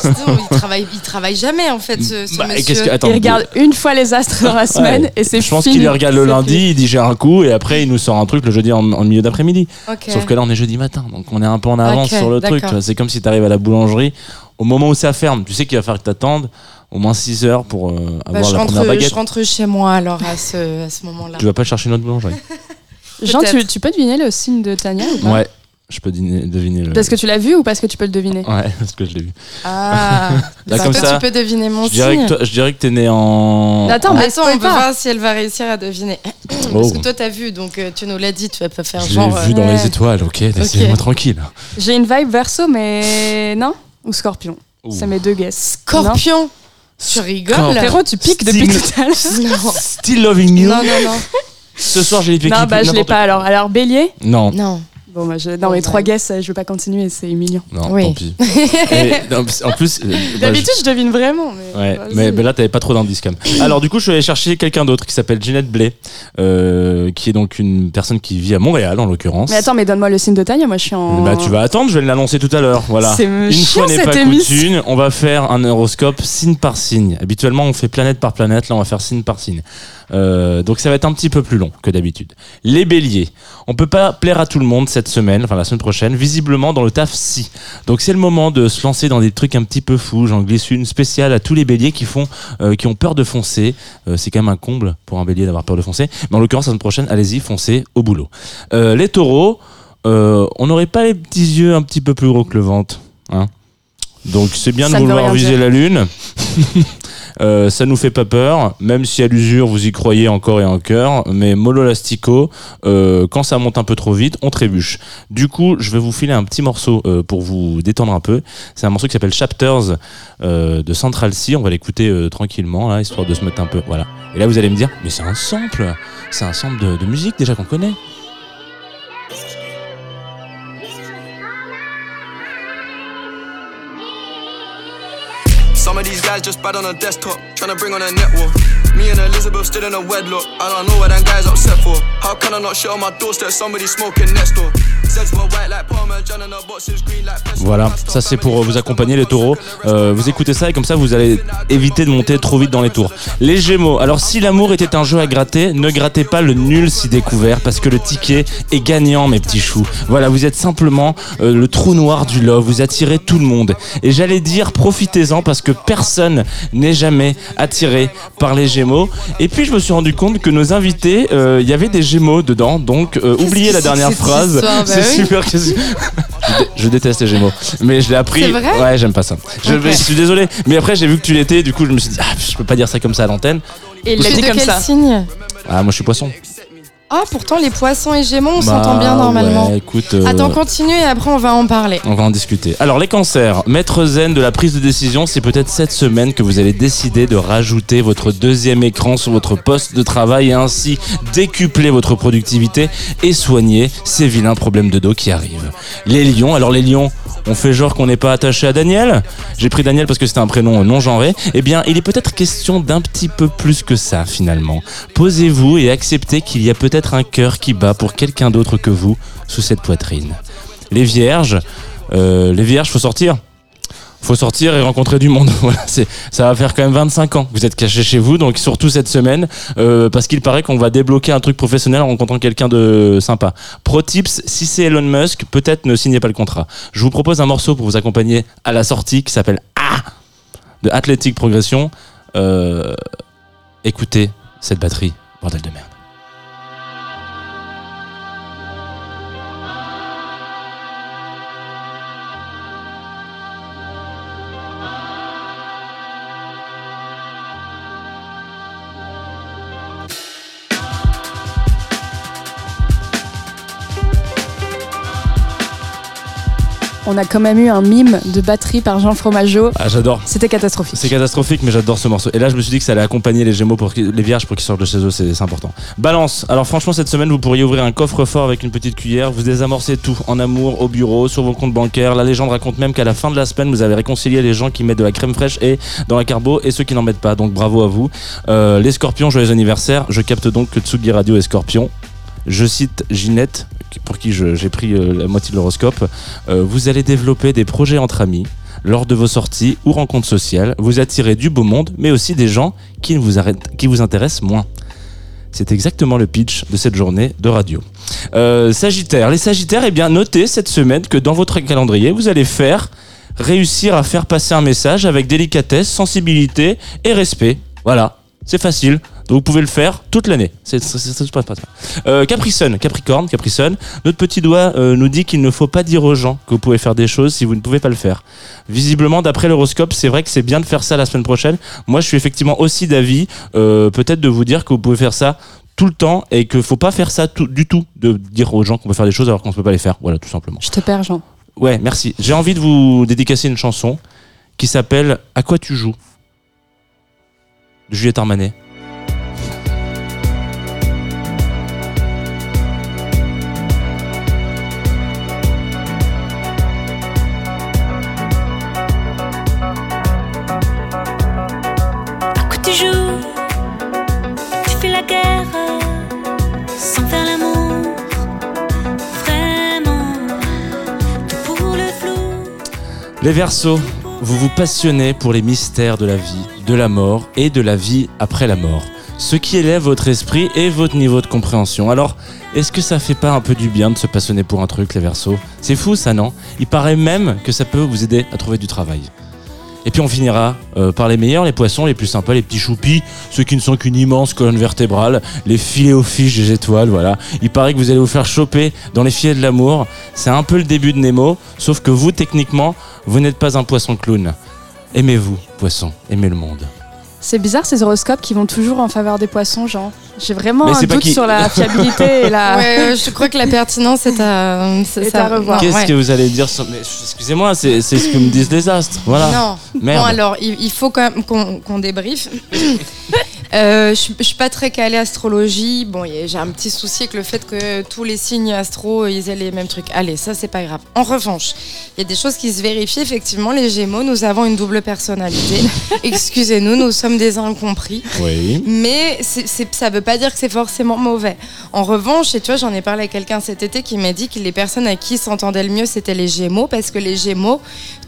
Sinon, il travaille, il travaille jamais en fait, ce, ce Bah, et monsieur. qu'est-ce que- attends, Il regarde une fois les astres dans la semaine Ouais. et c'est Je pense fini. qu'il les regarde le C'est lundi, fini. il digère un coup et après il nous sort un truc le jeudi en, en milieu d'après-midi. Ok. Sauf que là on est jeudi matin, donc on est un peu en avance sur le truc. C'est comme si tu arrives à la boulangerie au moment où ça ferme. Tu sais qu'il va falloir que t'attendes au moins 6 heures pour euh, Bah, avoir je, la rentre, première baguette. je rentre chez moi alors à ce, à ce moment-là. Tu vas pas chercher une autre boulangerie. Jean, tu, peux deviner le signe de Tania ou pas? Ouais, je peux dîner- deviner le. Parce que tu l'as vu ou parce que tu peux le deviner? Ouais, parce que je l'ai vu. Ah, Là, Est-ce comme que ça, tu peux deviner mon Je dirais, signe que toi- je dirais que t'es né en. Attends, mais Attends, on peut voir si elle va réussir à deviner. Parce Oh. que toi, t'as vu, donc euh, tu nous l'as dit, tu vas pas faire Je l'ai genre. vu euh, dans ouais. les étoiles, ok, laissez-moi tranquille. J'ai une vibe verso, mais non? Ou scorpion Ouh. C'est mes deux guesses. Scorpion Tu rigoles. Frérot, tu piques depuis Signe- tout à l'heure. Non. Still loving you. non, non, non. Ce soir j'ai les pieds Non, qui bah je l'ai pas alors. Alors, bélier? Non, Non. Bon, bah, je... non, mais bah. trois guesses, je vais pas continuer, c'est humiliant. non, Oui. tant pis. Non, en plus, euh, bah, je- D'habitude, je devine vraiment, mais. Ouais, mais, mais là t'avais pas trop d'indices quand même. Alors du coup je suis allé chercher quelqu'un d'autre qui s'appelle Ginette Blay, euh, qui est donc une personne qui vit à Montréal en l'occurrence. Mais attends, mais donne-moi le signe de Tania, moi je suis en. Bah tu vas attendre, je vais l'annoncer tout à l'heure. Voilà. C'est Une chiant, fois n'est pas émission. coutume, on va faire un horoscope signe par signe. Habituellement on fait planète par planète, là on va faire signe par signe. Euh, donc ça va être un petit peu plus long que d'habitude. Les béliers, on peut pas plaire à tout le monde cette semaine, enfin la semaine prochaine, visiblement dans le taf si. Donc c'est le moment de se lancer dans des trucs un petit peu fous. J'en glisse une spéciale à tous les béliers qui font, euh, qui ont peur de foncer. Euh, c'est quand même un comble pour un bélier d'avoir peur de foncer. Mais en l'occurrence la semaine prochaine, allez-y, foncez au boulot. Les taureaux, on n'aurait pas les petits yeux un petit peu plus gros que le ventre, hein Donc c'est bien Ça de vouloir viser dire. la lune. Euh, ça nous fait pas peur, même si à l'usure vous y croyez encore et encore, mais mollo lastico, euh, quand ça monte un peu trop vite, on trébuche. Du coup, je vais vous filer un petit morceau euh, pour vous détendre un peu. C'est un morceau qui s'appelle Chapters de Central C. On va l'écouter tranquillement, histoire de se mettre un peu. Voilà. Et là, vous allez me dire, mais c'est un sample, c'est un sample de musique déjà qu'on connaît. Voilà, ça c'est pour vous accompagner les taureaux. Euh, vous écoutez ça et comme ça vous allez éviter de monter trop vite dans les tours. Les gémeaux, alors si l'amour était un jeu à gratter, ne grattez pas le nul si découvert parce que le ticket est gagnant mes petits choux. Voilà, vous êtes simplement euh, le trou noir du love, vous attirez tout le monde. Et j'allais dire profitez-en parce que personne n'est jamais attiré par les gémeaux. Et puis je me suis rendu compte que nos invités, euh, il y avait des gémeaux dedans, donc euh, oubliez la dernière phrase. Bah c'est oui. super que je, dé- je déteste les gémeaux, mais je l'ai appris. C'est vrai ouais, j'aime pas ça. Je, suis désolé, mais après j'ai vu que tu l'étais, du coup je me suis dit ah je peux pas dire ça comme ça à l'antenne. Et il Tu l'a dit comme quel ça. signe Ah moi je suis poisson. Ah, pourtant, les poissons et gémeaux, on Bah, s'entend bien normalement. ouais, écoute, euh, Attends, continue et après, on va en parler. On va en discuter. Alors les cancers, maître zen de la prise de décision, c'est peut-être cette semaine que vous allez décider de rajouter votre deuxième écran sur votre poste de travail et ainsi décupler votre productivité et soigner ces vilains problèmes de dos qui arrivent. Les lions, alors les lions, on fait genre qu'on n'est pas attaché à Daniel? J'ai pris Daniel parce que c'était un prénom non genré. Eh bien, il est peut-être question d'un petit peu plus que ça finalement. Posez-vous et acceptez qu'il y a peut-être un cœur qui bat pour quelqu'un d'autre que vous sous cette poitrine. Les vierges, euh, les vierges, faut sortir. faut sortir et rencontrer du monde. Voilà, ça va faire quand même 25 ans que vous êtes caché chez vous, donc surtout cette semaine, euh, parce qu'il paraît qu'on va débloquer un truc professionnel en rencontrant quelqu'un de sympa. Pro tips, si c'est Elon Musk, peut-être ne signez pas le contrat. Je vous propose un morceau pour vous accompagner à la sortie qui s'appelle Ah de Athletic Progression. Euh, écoutez cette batterie, bordel de merde. On a quand même eu un mime de batterie par Jean Fromageau. Ah, j'adore. C'était catastrophique. C'est catastrophique, mais j'adore ce morceau. Et là, je me suis dit que ça allait accompagner les Gémeaux pour les Vierges pour qu'ils sortent de chez eux, c'est c'est important. Balance. Alors, franchement, cette semaine, vous pourriez ouvrir un coffre-fort avec une petite cuillère. Vous désamorcez tout en amour, au bureau, sur vos comptes bancaires. La légende raconte même qu'à la fin de la semaine, vous avez réconcilié les gens qui mettent de la crème fraîche et dans la carbo et ceux qui n'en mettent pas. Donc, bravo à vous. Euh, les Scorpions, joyeux anniversaire. Je capte donc que Tsugi Radio est Scorpion. Je cite Ginette, pour qui j'ai pris euh, la moitié de l'horoscope. Euh, vous allez développer des projets entre amis. Lors de vos sorties ou rencontres sociales, vous attirez du beau monde, mais aussi des gens qui, vous, qui vous intéressent moins. C'est exactement le pitch de cette journée de radio. Euh, Sagittaire. Les Sagittaires, eh bien, notez cette semaine que dans votre calendrier, vous allez faire réussir à faire passer un message avec délicatesse, sensibilité et respect. Voilà, c'est facile. Donc vous pouvez le faire toute l'année. C'est pas-. Euh, Capricorne, Capricorne, Capricorne. Notre petit doigt euh, nous dit qu'il ne faut pas dire aux gens que vous pouvez faire des choses si vous ne pouvez pas le faire. Visiblement, d'après l'horoscope, c'est vrai que c'est bien de faire ça la semaine prochaine. Moi, je suis effectivement aussi d'avis, euh, peut-être de vous dire que vous pouvez faire ça tout le temps et qu'il faut pas faire ça tout- du tout, de dire aux gens qu'on peut faire des choses alors qu'on ne peut pas les faire. Voilà, tout simplement. Je te perds, Jean. Ouais, merci. J'ai envie de vous dédicacer une chanson qui s'appelle À quoi tu joues de Juliette Armanet. Les Verseaux, vous vous passionnez pour les mystères de la vie, de la mort et de la vie après la mort. Ce qui élève votre esprit et votre niveau de compréhension. Alors, est-ce que ça fait pas un peu du bien de se passionner pour un truc, les Verseaux? C'est fou ça, non? Il paraît même que ça peut vous aider à trouver du travail. Et puis on finira euh, par les meilleurs, les poissons les plus sympas, les petits choupis, ceux qui ne sont qu'une immense colonne vertébrale, les filets aux fiches des étoiles, voilà. Il paraît que vous allez vous faire choper dans les filets de l'amour. C'est un peu le début de Nemo, sauf que vous, techniquement, vous n'êtes pas un poisson clown. Aimez-vous, poisson, aimez le monde. C'est bizarre ces horoscopes qui vont toujours en faveur des poissons, Jean. J'ai vraiment Mais un doute qui- sur la fiabilité et la. Ouais, euh, je crois que la pertinence est à, Est revoir. Qu'est-ce ouais. que vous allez dire sur... Excusez-moi, c'est ce que me disent les astres. Voilà. Non. Merde. Bon alors, il, il faut quand même qu'on qu'on débriefe. Euh, je, suis- je suis pas très calée astrologie. Bon, j'ai un petit souci avec le fait que tous les signes astro, ils aient les mêmes trucs. Allez, ça c'est pas grave. En revanche, il y a des choses qui se vérifient. Effectivement, les Gémeaux, nous avons une double personnalité. Excusez-nous, nous sommes des incompris. Oui. Mais ça veut pas dire que c'est forcément mauvais. En revanche, et tu vois, j'en ai parlé à quelqu'un cet été qui m'a dit que les personnes à qui il s'entendait le mieux, c'était les Gémeaux, parce que les Gémeaux,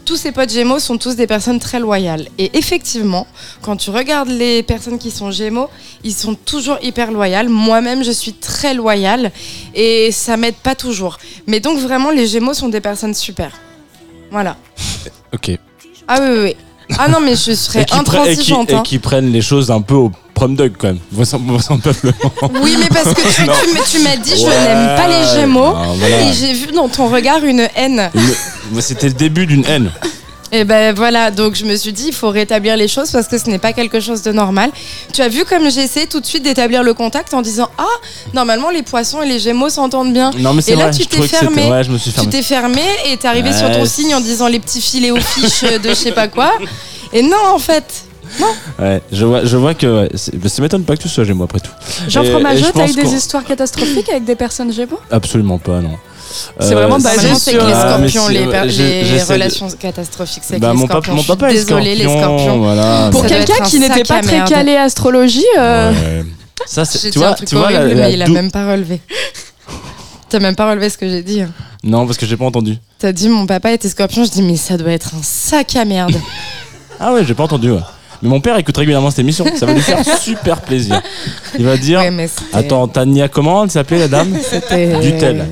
tous ses potes Gémeaux sont tous des personnes très loyales. Et effectivement, quand tu regardes les personnes qui sont Gémeaux, ils sont toujours hyper loyales. Moi-même, je suis très loyale et ça m'aide pas toujours. Mais donc vraiment, les Gémeaux sont des personnes super. Voilà. Ok. Ah oui, oui, oui. Ah non, mais je serais Et qui, pre- et qui- intransigeante. et hein. qui prennent les choses un peu au prom dog quand même. Vraisemblablement. Oui, mais parce que tu, m'as dit je Ouais, n'aime pas les Gémeaux non, voilà. et j'ai vu dans ton regard une haine. C'était le début d'une haine. Et ben voilà, donc je me suis dit il faut rétablir les choses parce que ce n'est pas quelque chose de normal. Tu as vu comme j'essaie tout de suite d'établir le contact en disant ah normalement les poissons et les Gémeaux s'entendent bien. Non, mais c'est et là vrai, tu t'es fermé. ouais, je me suis Tu t'es fermé et t'es arrivé sur ton signe en disant les petits filets aux fiches de je sais pas quoi. Et non en fait. Ouais, je vois, je vois que ouais, ça m'étonne pas que tu sois Gémeaux après tout. Jean Fromageau, t'as eu des histoires catastrophiques avec des personnes Gémeaux? Absolument pas, non. C'est vraiment basé sur- que les Ah, scorpions, les, relations catastrophiques, c'est Bah, avec les mon papa, scorpions. mon Je suis papa est désolée, les scorpions. Voilà. Pour quelqu'un qui n'était pas très calé astrologie, euh. Ça, c'est, tu vois, truc tu vois, la, horrible, la mais il a même pas relevé. T'as même pas relevé ce que j'ai dit. hein. Non, parce que j'ai pas entendu. T'as dit mon papa était scorpion. Je dis mais ça doit être un sac à merde. Ah ouais, j'ai pas entendu. ouais. Mais mon père écoute régulièrement cette émission. Ça va lui faire super plaisir. Il va dire Ouais, Attends, Tania, comment elle s'appelait la dame C'était- Dutel.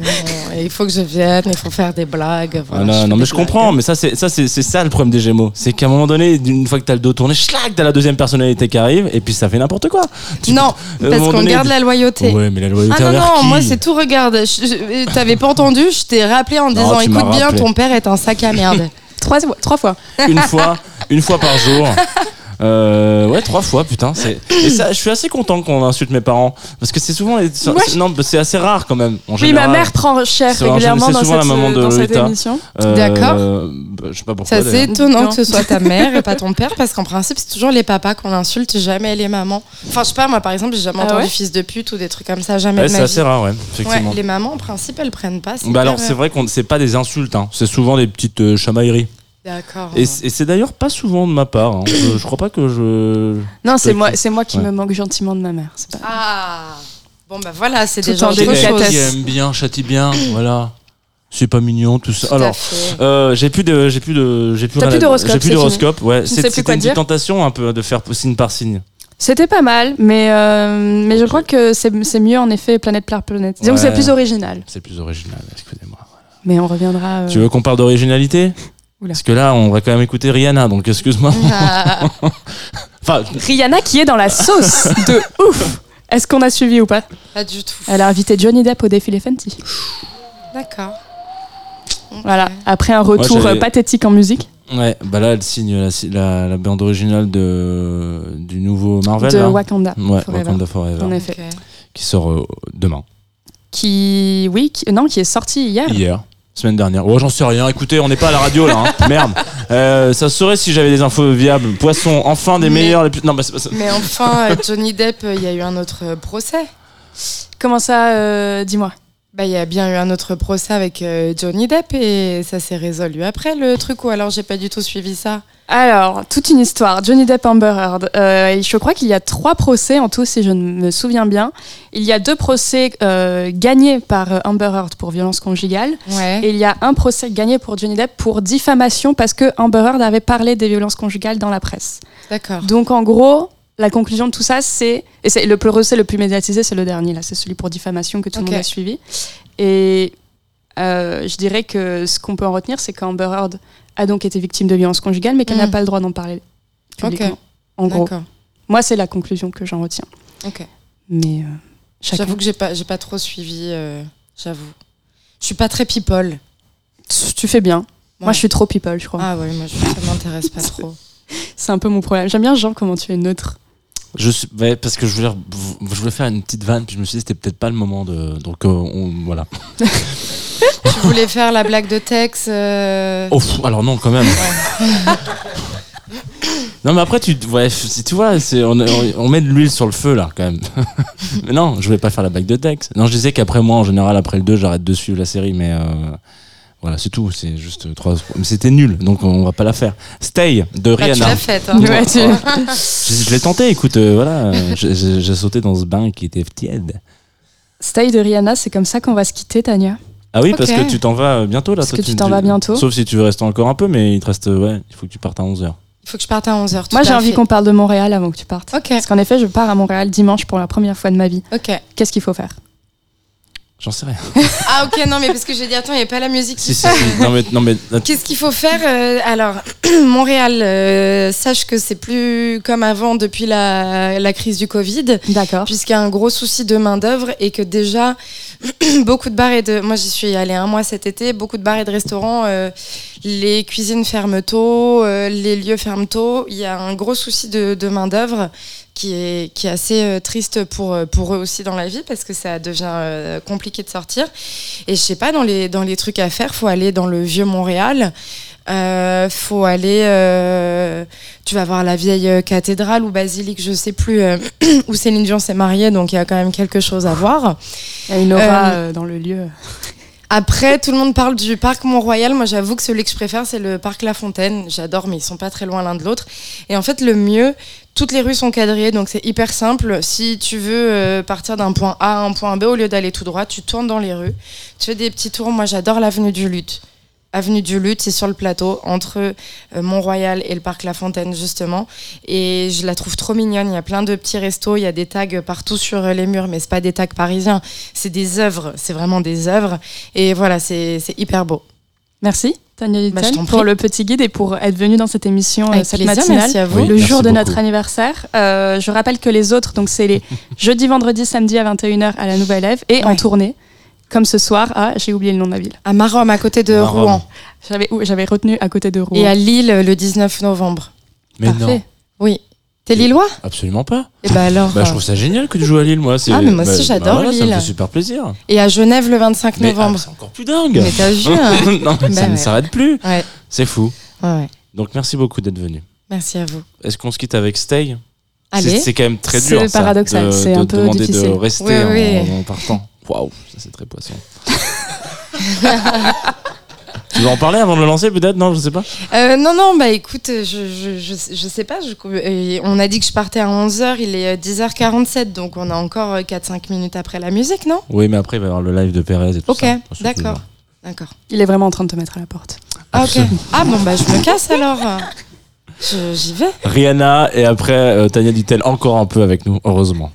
Il faut que je vienne, il faut faire des blagues. Ah voilà, non, non, mais je comprends, mais ça, c'est ça, c'est ça le problème des Gémeaux. C'est qu'à un moment donné, une fois que t'as le dos tourné, schlac, t'as la deuxième personnalité qui arrive, et puis ça fait n'importe quoi. Tu- Non, parce qu'on garde la loyauté. Ouais, mais la loyauté Ah non, non, moi c'est tout, regarde. Je- T'avais pas entendu, je t'ai rappelé en Non, disant écoute bien, rappelé. ton père est un sac à merde. Trois, trois fois. une fois, une fois par jour. Euh, ouais, trois fois, putain. c'est- Et ça, je suis assez content qu'on insulte mes parents. Parce que c'est souvent. Les... Ouais. Non, mais c'est assez rare quand même. En Oui, ma mère prend cher régulièrement dans souvent cette, la maman de dans cette Lolita. émission. Euh, D'accord. bah, je sais pas pourquoi. Ça c'est étonnant Non. que ce soit ta mère et pas ton père parce qu'en principe c'est toujours les papas qu'on insulte, jamais les mamans. Enfin je sais pas, moi par exemple j'ai jamais Ah entendu ouais fils de pute ou des trucs comme ça, jamais Ouais, de c'est assez rare, ouais, Ouais, effectivement. les mamans en principe elles prennent pas. Bah alors, c'est vrai qu'on c'est pas des insultes, hein. c'est souvent des petites euh, chamailleries. D'accord. Et, c'est d'ailleurs pas souvent de ma part. hein. Je, je crois pas que je. Non, c'est moi, c'est moi qui Ouais. me moque gentiment de ma mère. Pas... Ah bon bah voilà, c'est délicatesse. chose. Qui aime bien, châtie bien, voilà. C'est pas mignon tout ça. Tout Alors, euh, j'ai plus de, j'ai plus de, j'ai plus plus d'horoscope, J'ai plus d'horoscope. Ouais, c'était quoi une petite tentation un peu de faire signe par signe. C'était pas mal, mais, euh, mais je crois que c'est c'est mieux en effet planète par planète. Disons que c'est plus original. C'est plus original. Excusez-moi. Mais on reviendra. euh, Tu veux qu'on parle d'originalité? Oula. Parce que là, on va quand même écouter Rihanna, donc excuse-moi. Ah, enfin, Rihanna qui est dans la sauce de ouf. Est-ce qu'on a suivi ou pas pas du tout. Elle a invité Johnny Depp au défilé Fenty. D'accord. Voilà, après un retour euh, pathétique en musique ouais, bah là, elle signe la, la, la bande originale de, du nouveau Marvel. de là. Wakanda. Ouais, Forever. Wakanda Forever. En effet. Qui sort euh, demain. Qui, oui, qui- non, qui est sorti hier. Hier. Semaine dernière. Oh, j'en sais rien. Écoutez, on n'est pas à la radio là. hein. Merde. Euh, ça se saurait si j'avais des infos viables. Poisson, enfin des Mais- meilleurs. Les plus... Non, bah, c'est pas ça. Mais enfin, euh, Johnny Depp, euh, il y a eu un autre procès. Comment ça, euh, dis-moi Bah, il y a bien eu un autre procès avec euh, Johnny Depp et ça s'est résolu après le truc ou alors j'ai pas du tout suivi ça? Alors, toute une histoire. Johnny Depp Amber Heard. Euh, je crois qu'il y a trois procès en tout, si je me souviens bien. Il y a deux procès euh, gagnés par Amber Heard pour violence conjugale. Ouais. Et il y a un procès gagné pour Johnny Depp pour diffamation parce que Amber Heard avait parlé des violences conjugales dans la presse. D'accord. Donc, en gros, la conclusion de tout ça, c'est. Et c'est le procès le plus médiatisé, c'est le dernier, là. C'est celui pour diffamation que tout le monde a suivi. Et euh, je dirais que ce qu'on peut en retenir, c'est qu'Amber Heard a donc été victime de violences conjugales, mais qu'elle Mm. n'a pas le droit d'en parler publiquement. Ok. En gros. Moi, c'est la conclusion que j'en retiens. Ok. Mais euh, chacun. J'avoue que j'ai pas, j'ai pas trop suivi. euh, J'avoue. Je suis pas très people. Tu- fais bien. Moi, je suis trop people, je crois. Ah ouais, moi je, ça m'intéresse pas trop. C'est un peu mon problème. J'aime bien, Jean, comment tu es neutre. Je suis, ouais, parce que je voulais, je voulais faire une petite vanne, puis je me suis dit c'était peut-être pas le moment de. Donc euh, on- voilà. tu voulais faire la blague de Tex. euh, Oh, pff, alors non, quand même. non, mais après, tu, ouais, si tu vois, c'est, on, met de l'huile sur le feu là, quand même. mais non, je voulais pas faire la blague de texte. Non, je disais qu'après moi, en général, après le 2, j'arrête de suivre la série, mais euh, voilà, c'est tout. C'est juste trois. Mais c'était nul, donc on va pas la faire. Stay de bah, tu Rihanna. l'as faite. hein. Ouais, tu- je, je l'ai tenté, écoute, euh, voilà, j'ai- sauté dans ce bain qui était tiède. Stay de Rihanna, c'est comme ça qu'on va se quitter, Tania. Ah oui, parce que tu t'en vas bientôt là. Parce toi, que tu t'en vas bientôt. Sauf si tu veux rester encore un peu, mais il te reste, ouais, il faut que tu partes à 11h. Il faut que je parte à 11h. Moi, j'ai envie qu'on parle de Montréal avant que tu partes. Ok. Parce qu'en effet, je pars à Montréal dimanche pour la première fois de ma vie. Ok. Qu'est-ce qu'il faut faire? J'en sais rien. Ah ok, non mais parce que j'ai dit, attends, il n'y a pas la musique. si, qui si, si. Non, mais, non, mais Qu'est-ce qu'il faut faire Euh, Alors, Montréal, euh, sache que c'est plus comme avant depuis la, la crise du Covid, D'accord. puisqu'il y a un gros souci de main-d'œuvre et que déjà, beaucoup de bars et de. Moi, j'y suis allée un mois cet été, beaucoup de bars et de restaurants, euh, les cuisines ferment tôt, euh, les lieux ferment tôt. Il y a un gros souci de, de main-d'œuvre qui est, qui est assez euh, triste pour, euh, pour eux aussi dans la vie parce que ça devient euh, compliqué de sortir. Et je sais pas, dans les, dans les trucs à faire, faut aller dans le vieux Montréal. Euh, faut aller. euh, tu vas voir la vieille cathédrale ou basilique, je sais plus, euh, où Céline Dion s'est mariée, donc il y a quand même quelque chose à voir. Il y a une aura dans le lieu. Après, tout le monde parle du parc Mont-Royal. Moi, j'avoue que celui que je préfère, c'est le parc La Fontaine. J'adore, mais ils sont pas très loin l'un de l'autre. Et en fait, le mieux, toutes les rues sont quadrillées, donc c'est hyper simple. Si tu veux euh, partir d'un point A à un point B, au lieu d'aller tout droit, tu tournes dans les rues. Tu fais des petits tours. Moi, j'adore l'avenue du Lutte. Avenue du Lutte, c'est sur le plateau entre euh, Mont-Royal et le parc La Fontaine justement. Et je la trouve trop mignonne. Il y a plein de petits restos, il y a des tags partout sur euh, les murs, mais c'est pas des tags parisiens, c'est des œuvres. C'est vraiment des œuvres. Et voilà, c'est c'est hyper beau. Merci, Tania Bah, pour le petit guide et pour être venue dans cette émission Avec euh, cette plaisir, matinale, merci à vous. Oui, le merci jour de beaucoup. notre anniversaire. Euh, je rappelle que les autres, donc c'est les jeudi, vendredi, samedi à 21h à la Nouvelle Ève et en tournée, comme ce soir à, j'ai oublié le nom de la ville. À Marom, à côté de Marom. Rouen. J'avais retenu à côté de Rouen. Et à Lille, le 19 novembre. Mais Parfait. non, Oui. T'es Lillois? Absolument pas. Et bah alors. Bah, je trouve ça génial que tu joues à Lille, moi. c'est- Ah, mais moi bah, aussi, j'adore voilà, Ça me Lille. fait super plaisir. Et à Genève le 25 Mais ah, novembre. c'est encore plus dingue. Mais t'as vu hein non, mais ça Bah ne s'arrête plus. Ouais. C'est fou. ouais. Donc, merci beaucoup d'être venu. Merci à vous. Est-ce qu'on se quitte avec Stay? C'est- Allez. C'est quand même très C'est dur. ça, paradoxal, de- c'est de un peu demander difficile. de rester Oui, en, oui. en partant. Waouh, ça c'est très poisson. tu veux en parler avant de le lancer peut-être? Non, je sais pas. Euh, non, non, bah écoute, je, je, je, je sais pas. je- euh, on a dit que je partais à 11h, il est euh, 10h47, donc on a encore euh, 4-5 minutes après la musique, non? Oui, mais après il va y avoir le live de Perez et tout Ok, ça. C'est d'accord. D'accord. Il est vraiment en train de te mettre à la porte. Ah, ok. Ah, bon, bah je me casse alors. J'y vais. Rihanna et après euh, Tania dit-elle encore un peu avec nous, heureusement.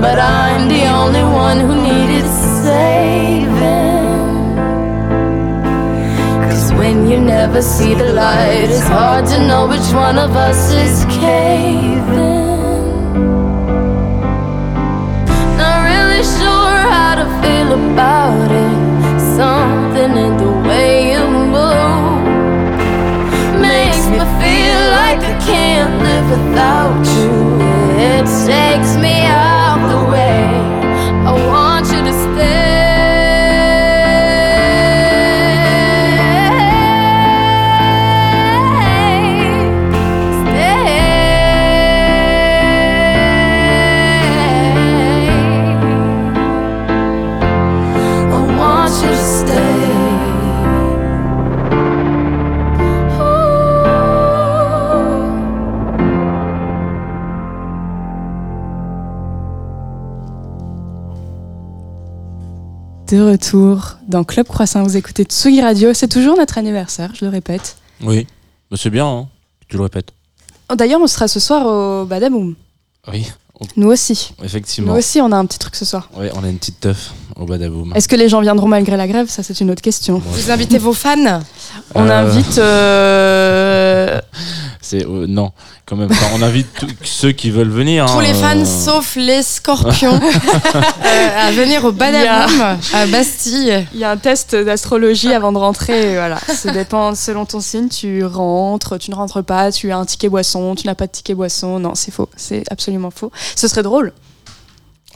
but I'm the only one who needed saving. Cause when you never see the light, it's hard to know which one of us is caving. Not really sure how to feel about it. Something in the way you move makes me feel like I can't live without you. It takes me out. De retour dans Club Croissant. Vous écoutez Tsugi Radio. C'est toujours notre anniversaire, je le répète. Oui, Mais c'est bien, hein tu le répètes. Oh, D'ailleurs, on sera ce soir au Badaboom. Oui, Nous aussi. effectivement. Nous aussi, on a un petit truc ce soir. Oui, on a une petite teuf au Badaboom. Est-ce que les gens viendront malgré la grève? Ça, c'est une autre question. Vous invitez vos fans? On Euh, invite. euh, C'est euh, non, quand même. Enfin, on invite tous ceux qui veulent venir. Tous hein, les fans euh, sauf les scorpions euh, à venir au Badaboom à Bastille. Il y a un test d'astrologie avant de rentrer. Voilà. Ça dépend selon ton signe. Tu rentres, tu ne rentres pas, tu as un ticket boisson, tu n'as pas de ticket boisson. Non, c'est faux. C'est absolument faux. Ce serait drôle.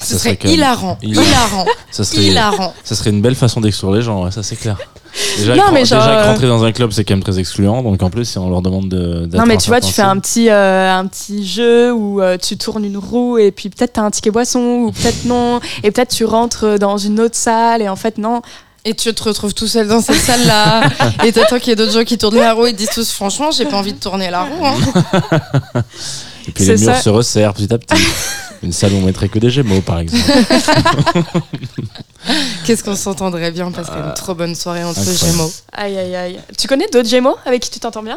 Ce Ça serait serait hilarant. hilarant. Hilarant. Ça serait, Hilarant. ça serait une belle façon d'exclure les gens, ouais, ça c'est clair. Déjà, Non, que- mais déjà genre, que euh, rentrer dans un club c'est quand même très excluant, donc en plus si on leur demande de. Non, mais tu vois, tu fais un petit, euh, un petit jeu où euh, tu tournes une roue et puis peut-être tu as un ticket boisson ou peut-être non. Et peut-être tu rentres dans une autre salle et en fait, non. Et tu te retrouves tout seul dans cette salle-là. et t'attends qu'il y ait d'autres gens qui tournent la roue et disent tous franchement, j'ai pas envie de tourner la roue. hein. Et puis les murs ça. se resserrent petit à petit. Une salle où on mettrait que des Gémeaux par exemple. Qu'est-ce qu'on s'entendrait bien parce qu'il y a une trop bonne soirée entre incroyable. Gémeaux. Aïe, aïe, aïe. Tu connais d'autres Gémeaux avec qui tu t'entends bien?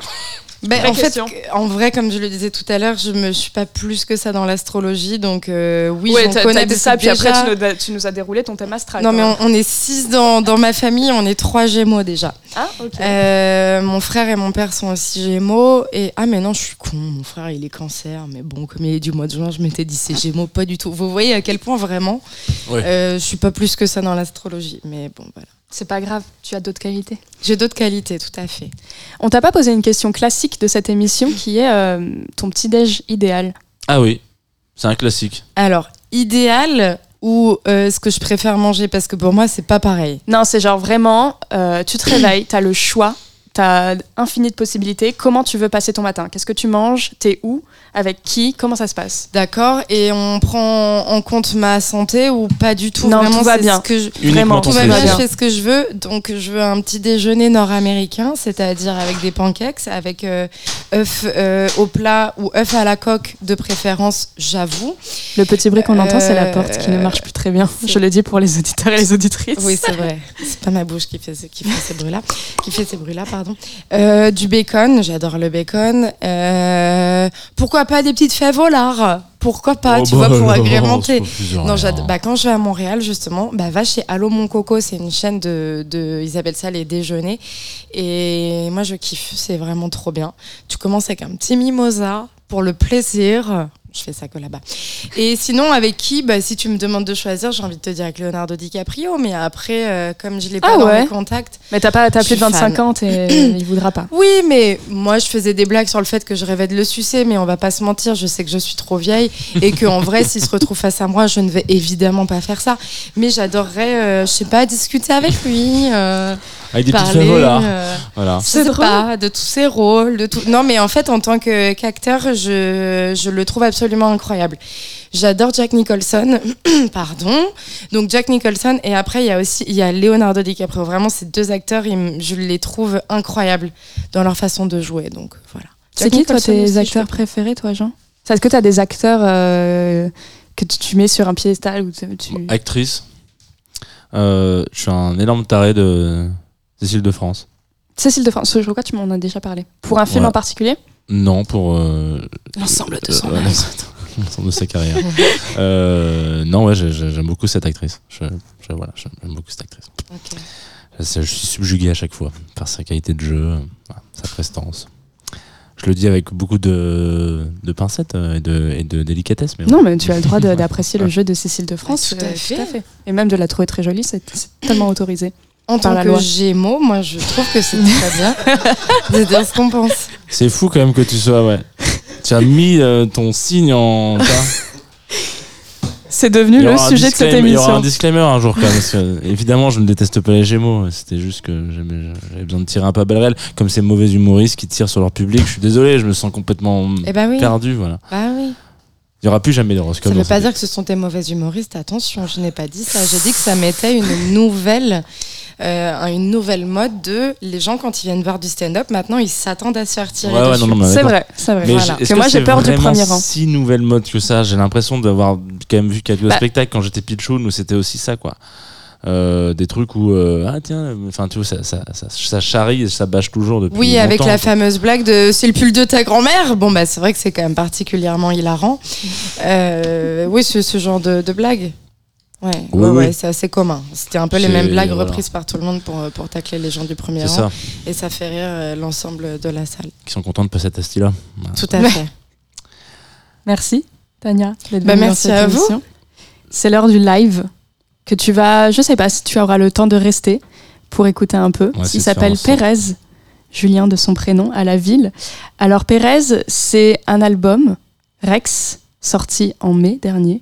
Ben, en fait, question. en vrai, comme je le disais tout à l'heure, je me suis pas plus que ça dans l'astrologie, donc euh, oui, ouais, j'en connais dit ça, puis après déjà- tu nous, as- tu nous as déroulé ton thème astral. Non, mais on est six dans, dans ma famille, on est trois Gémeaux déjà. Ah, ok. Euh, mon frère et mon père sont aussi Gémeaux. Et ah, mais non, je suis con. Mon frère, il est Cancer. Mais bon, comme il est du mois de juin, je m'étais dit c'est Gémeaux, pas du tout. Vous voyez à quel point vraiment, Ouais. euh, je suis pas plus que ça dans l'astrologie. Mais bon, voilà. C'est pas grave, tu as d'autres qualités. J'ai d'autres qualités, tout à fait. On t'a pas posé une question classique de cette émission qui est euh, ton petit-déj idéal. Ah oui, c'est un classique. Alors, idéal ou euh, ce que je préfère manger? Parce que pour moi, c'est pas pareil. Non, c'est genre vraiment, euh, tu te réveilles, t'as le choix, t'as infini de possibilités. Comment tu veux passer ton matin? Qu'est-ce que tu manges? T'es où? Avec qui? Comment ça se passe? D'accord Et on prend en compte ma santé ou pas du tout? Non, Vraiment, tout va c'est bien. ce que je- Uniquement Vraiment, Tout va bien, je fais ce que je veux. Donc, je veux un petit déjeuner nord-américain, c'est-à-dire avec des pancakes, avec euh, œufs euh, au plat ou œufs à la coque de préférence, j'avoue. Le petit bruit qu'on entend, c'est la Euh, porte qui ne marche plus très bien. Je le dis pour les auditeurs et les auditrices. Oui, c'est vrai. C'est pas ma bouche qui fait, ce- qui fait ces bruits-là. Qui fait ces bruits-là, pardon. Euh, du bacon, j'adore le bacon. Euh, pourquoi pas des petites fèves au lard Pourquoi pas, Oh, tu bah vois, pour alors, agrémenter. Non, j'adore. Bah, quand je vais à Montréal, justement, bah, va chez Allo Mon Coco, c'est une chaîne de, de. Ils appellent ça les déjeuners. Et moi, je kiffe, c'est vraiment trop bien. Tu commences avec un petit mimosa pour le plaisir. Je fais ça que là-bas. Et sinon, avec qui? Bah, Si tu me demandes de choisir, j'ai envie de te dire avec Leonardo DiCaprio. Mais après, euh, comme je l'ai pas Ah dans ouais mes contacts. Mais t'as pas plus de suis 25 fan. ans et il voudra pas. Oui, mais moi, je faisais des blagues sur le fait que je rêvais de le sucer, mais on va pas se mentir, je sais que je suis trop vieille et qu'en vrai, s'il se retrouve face à moi, je ne vais évidemment pas faire ça. Mais j'adorerais, euh, je sais pas, discuter avec lui, euh, Avec des parler, lard. euh, Voilà. je sais pas, de tous ses rôles, de tout. Non, mais en fait, en tant que qu'acteur, je, je le trouve absolument incroyable. J'adore Jack Nicholson, pardon. Donc Jack Nicholson et après il y a aussi il y a Leonardo DiCaprio. Vraiment, ces deux acteurs, ils je les trouve incroyables dans leur façon de jouer. Donc voilà. C'est qui, toi, Nicholson aussi, tes acteurs préférés, toi, Jean? Est-ce que t'as des acteurs euh, que tu, tu mets sur un piédestal ou tu, tu- Actrice. Euh, je suis un énorme taré de Cécile de France. Cécile de France, je crois que tu m'en as déjà parlé. Pour un film Ouais. en particulier Non, pour euh, L'ensemble de euh, son l'ensemble de sa carrière. Euh, non, ouais, j'ai- j'ai- j'aime beaucoup cette actrice. Je, je- voilà, j'aime beaucoup cette actrice. Je, je suis subjugué à chaque fois par sa qualité de jeu, sa prestance. Je le dis avec beaucoup de, de pincettes et de, et de délicatesse. Mais Non, mais tu as le droit d'apprécier le jeu de Cécile de France. tout à euh, fait. Et même de la trouver très jolie, c'est c'est tellement autorisé. En tant que loi. Gémeaux, moi je trouve que c'est très bien de dire ce qu'on pense. C'est fou quand même que tu sois, ouais. tu as mis euh, ton signe en. C'est devenu le sujet de cette disclaimer- Il y aura un émission. disclaimer un jour quand même. Parce que, évidemment, je ne déteste pas les Gémeaux. C'était juste que j'avais besoin de tirer un peu à balles. Comme ces mauvais humoristes qui tirent sur leur public. Je suis désolé, je me sens complètement Eh ben oui. perdu. Voilà. Bah oui. Il n'y aura plus jamais d'horoscope. Ça ne veut pas dire que ce sont tes mauvais humoristes. Attention, je n'ai pas dit ça. J'ai dit que ça mettait une nouvelle, euh, une nouvelle mode de les gens quand ils viennent voir du stand-up. Maintenant, ils s'attendent à se faire tirer Ouais, ouais, C'est vrai, c'est vrai. Mais Voilà. que moi, j'ai peur du premier rang. si nouvelle mode que ça J'ai l'impression d'avoir quand même vu quelques Bah. spectacles quand j'étais pitchoun où c'était aussi ça, quoi. euh, des trucs où euh, ah tiens, enfin tu vois ça, ça, ça, ça charrie, ça bâche toujours depuis Oui, avec la quoi. fameuse blague de c'est le pull de ta grand-mère. Bon, bah, c'est vrai que c'est quand même particulièrement hilarant. Euh, oui, ce, ce genre de, de blague. Ouais, Oui, ouais, oui. ouais, c'est assez commun. C'était un peu les mêmes blagues voilà. reprises par tout le monde pour, pour tacler les gens du premier C'est rang. ça, Et ça fait rire euh, l'ensemble de la salle. qui sont contents de passer à ce là Tout à Ouais. fait. Merci, Tania, d'être Bah, venue dans merci cette à vous. C'est l'heure du live que tu vas. Je sais pas si tu auras le temps de rester pour écouter un peu. Il s'appelle. Pérez, Julien de son prénom, à la ville. Alors, Pérez, c'est un album, Rex, sorti en mai dernier.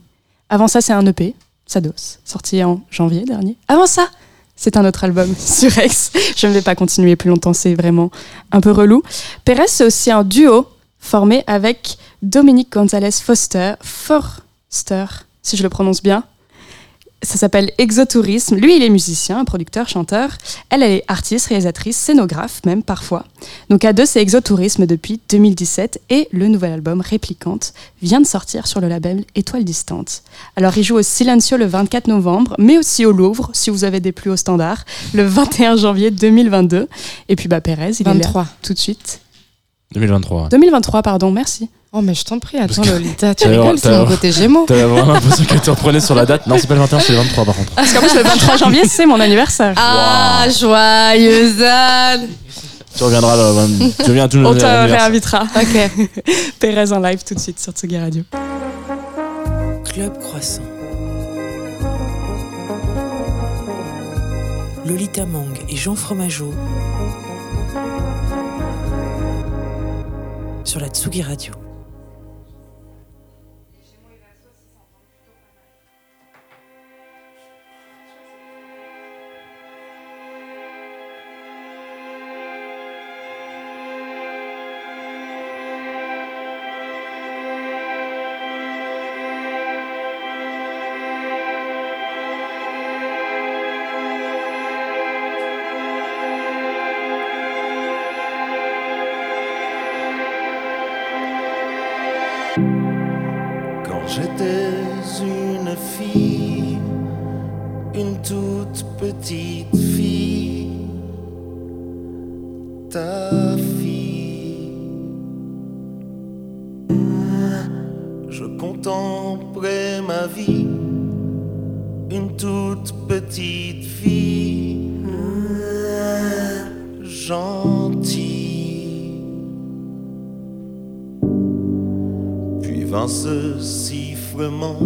Avant ça, c'est un EP, Sados, sorti en janvier dernier. Avant ça, c'est un autre album sur Rex. Je ne vais pas continuer plus longtemps, c'est vraiment un peu relou. Pérez, c'est aussi un duo formé avec Dominique Gonzalez Foster, Forster, si je le prononce bien. Ça s'appelle Exotourisme. Lui, il est musicien, producteur, chanteur. Elle, elle est artiste, réalisatrice, scénographe même parfois. Donc à deux, c'est Exotourisme depuis 2017 et le nouvel album Réplicante vient de sortir sur le label Étoile Distante. Alors il joue au Silencio le 24 novembre, mais aussi au Louvre si vous avez des plus hauts standards, le 21 janvier 2022. Et puis bah Pérez, il est 23. là tout de suite. 2023. 2023, pardon, merci. Oh, mais je t'en prie, attends, que- Lolita, tu rigoles, c'est mon côté Gémeaux. T'avais vraiment l'impression que tu reprenais sur la date. Non, c'est pas le 21, c'est le 23 par contre. Parce qu'en plus, le 23 janvier, c'est mon anniversaire. Ah, joyeuse Anne Tu reviendras, là, tu reviens à tous nos On te réinvitera. Ok. Pérez en live tout de suite sur Tsugi Radio. Club Croissant. Lolita Mang et Jean Fromageau sur la Tsugi Radio. Fille, je contemplais ma vie, une toute petite fille, gentille. Puis vint ce sifflement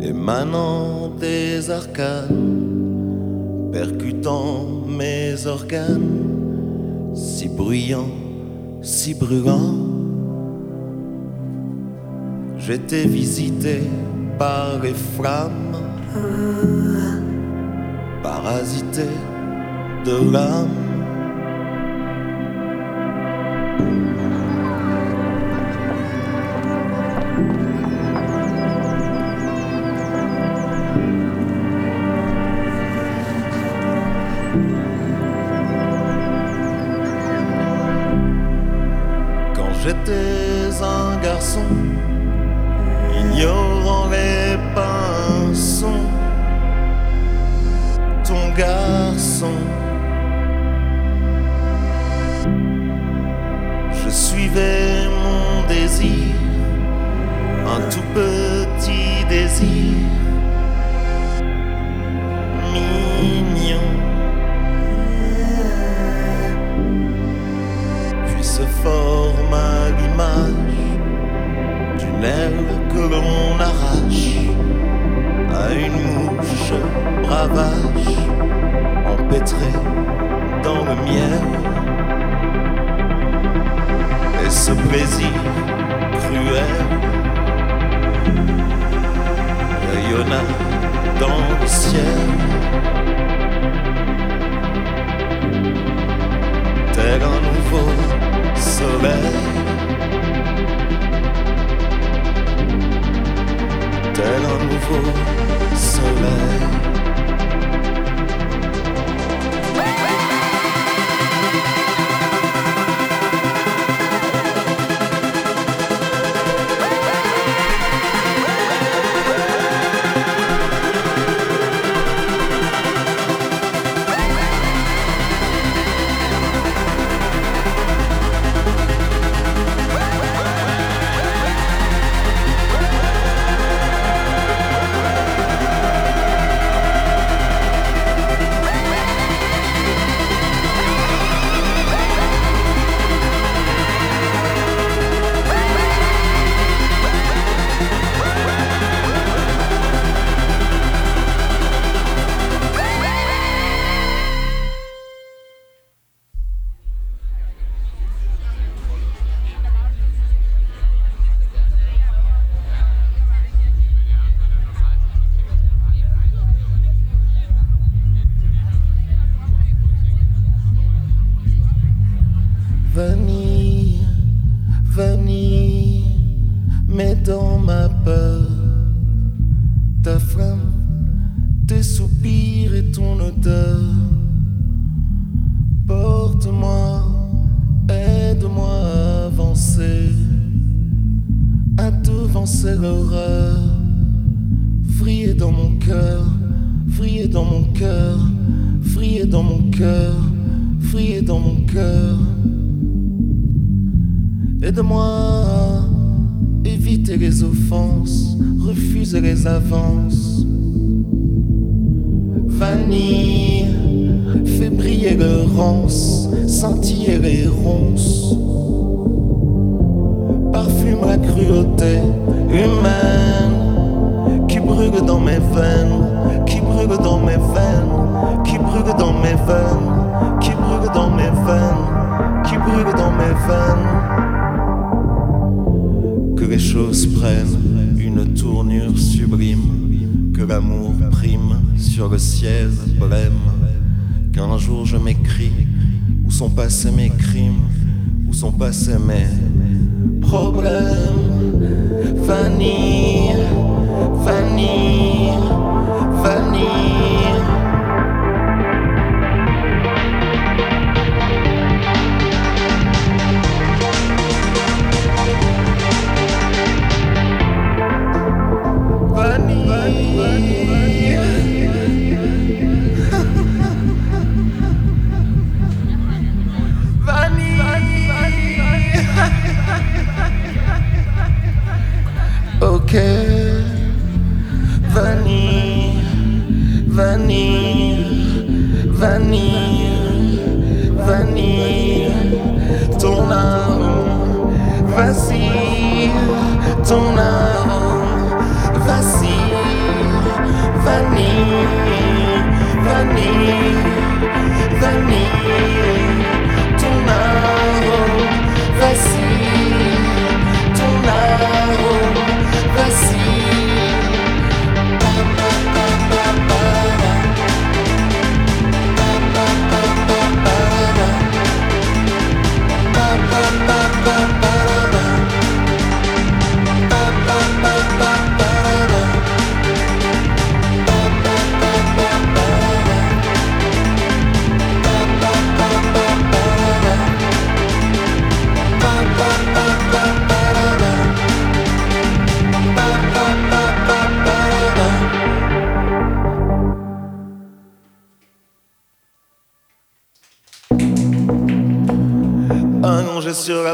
émanant des arcanes, percutant mes organes, si bruyant, si brûlant. J'étais visité par les flammes, parasité de l'âme.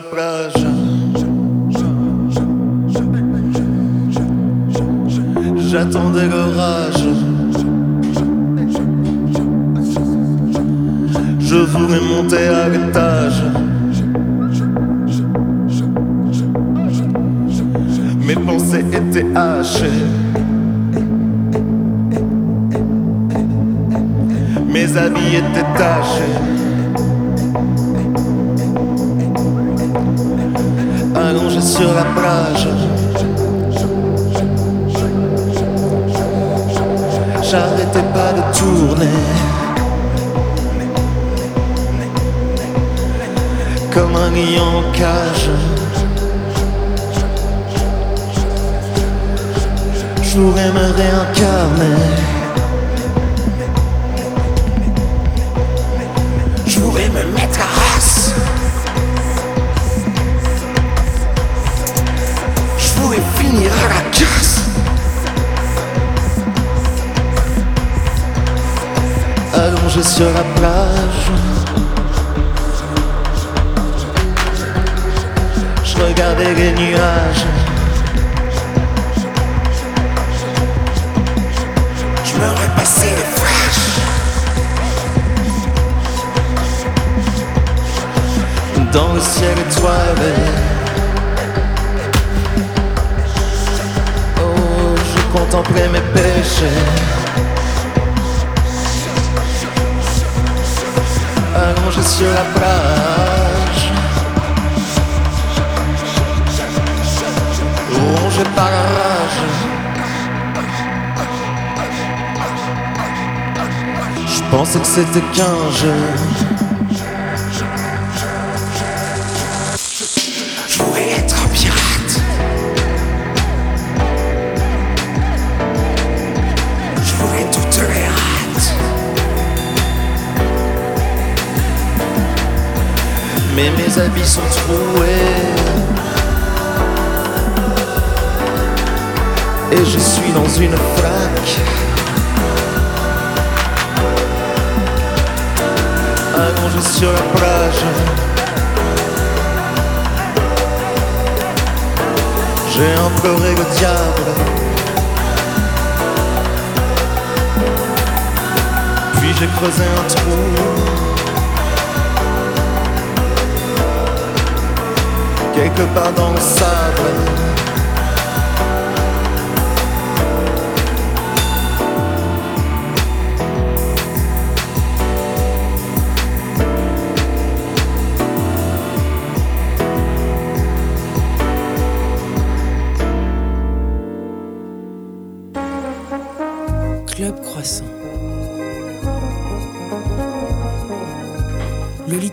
para j'ai creusé un trou. quelque part dans le sable.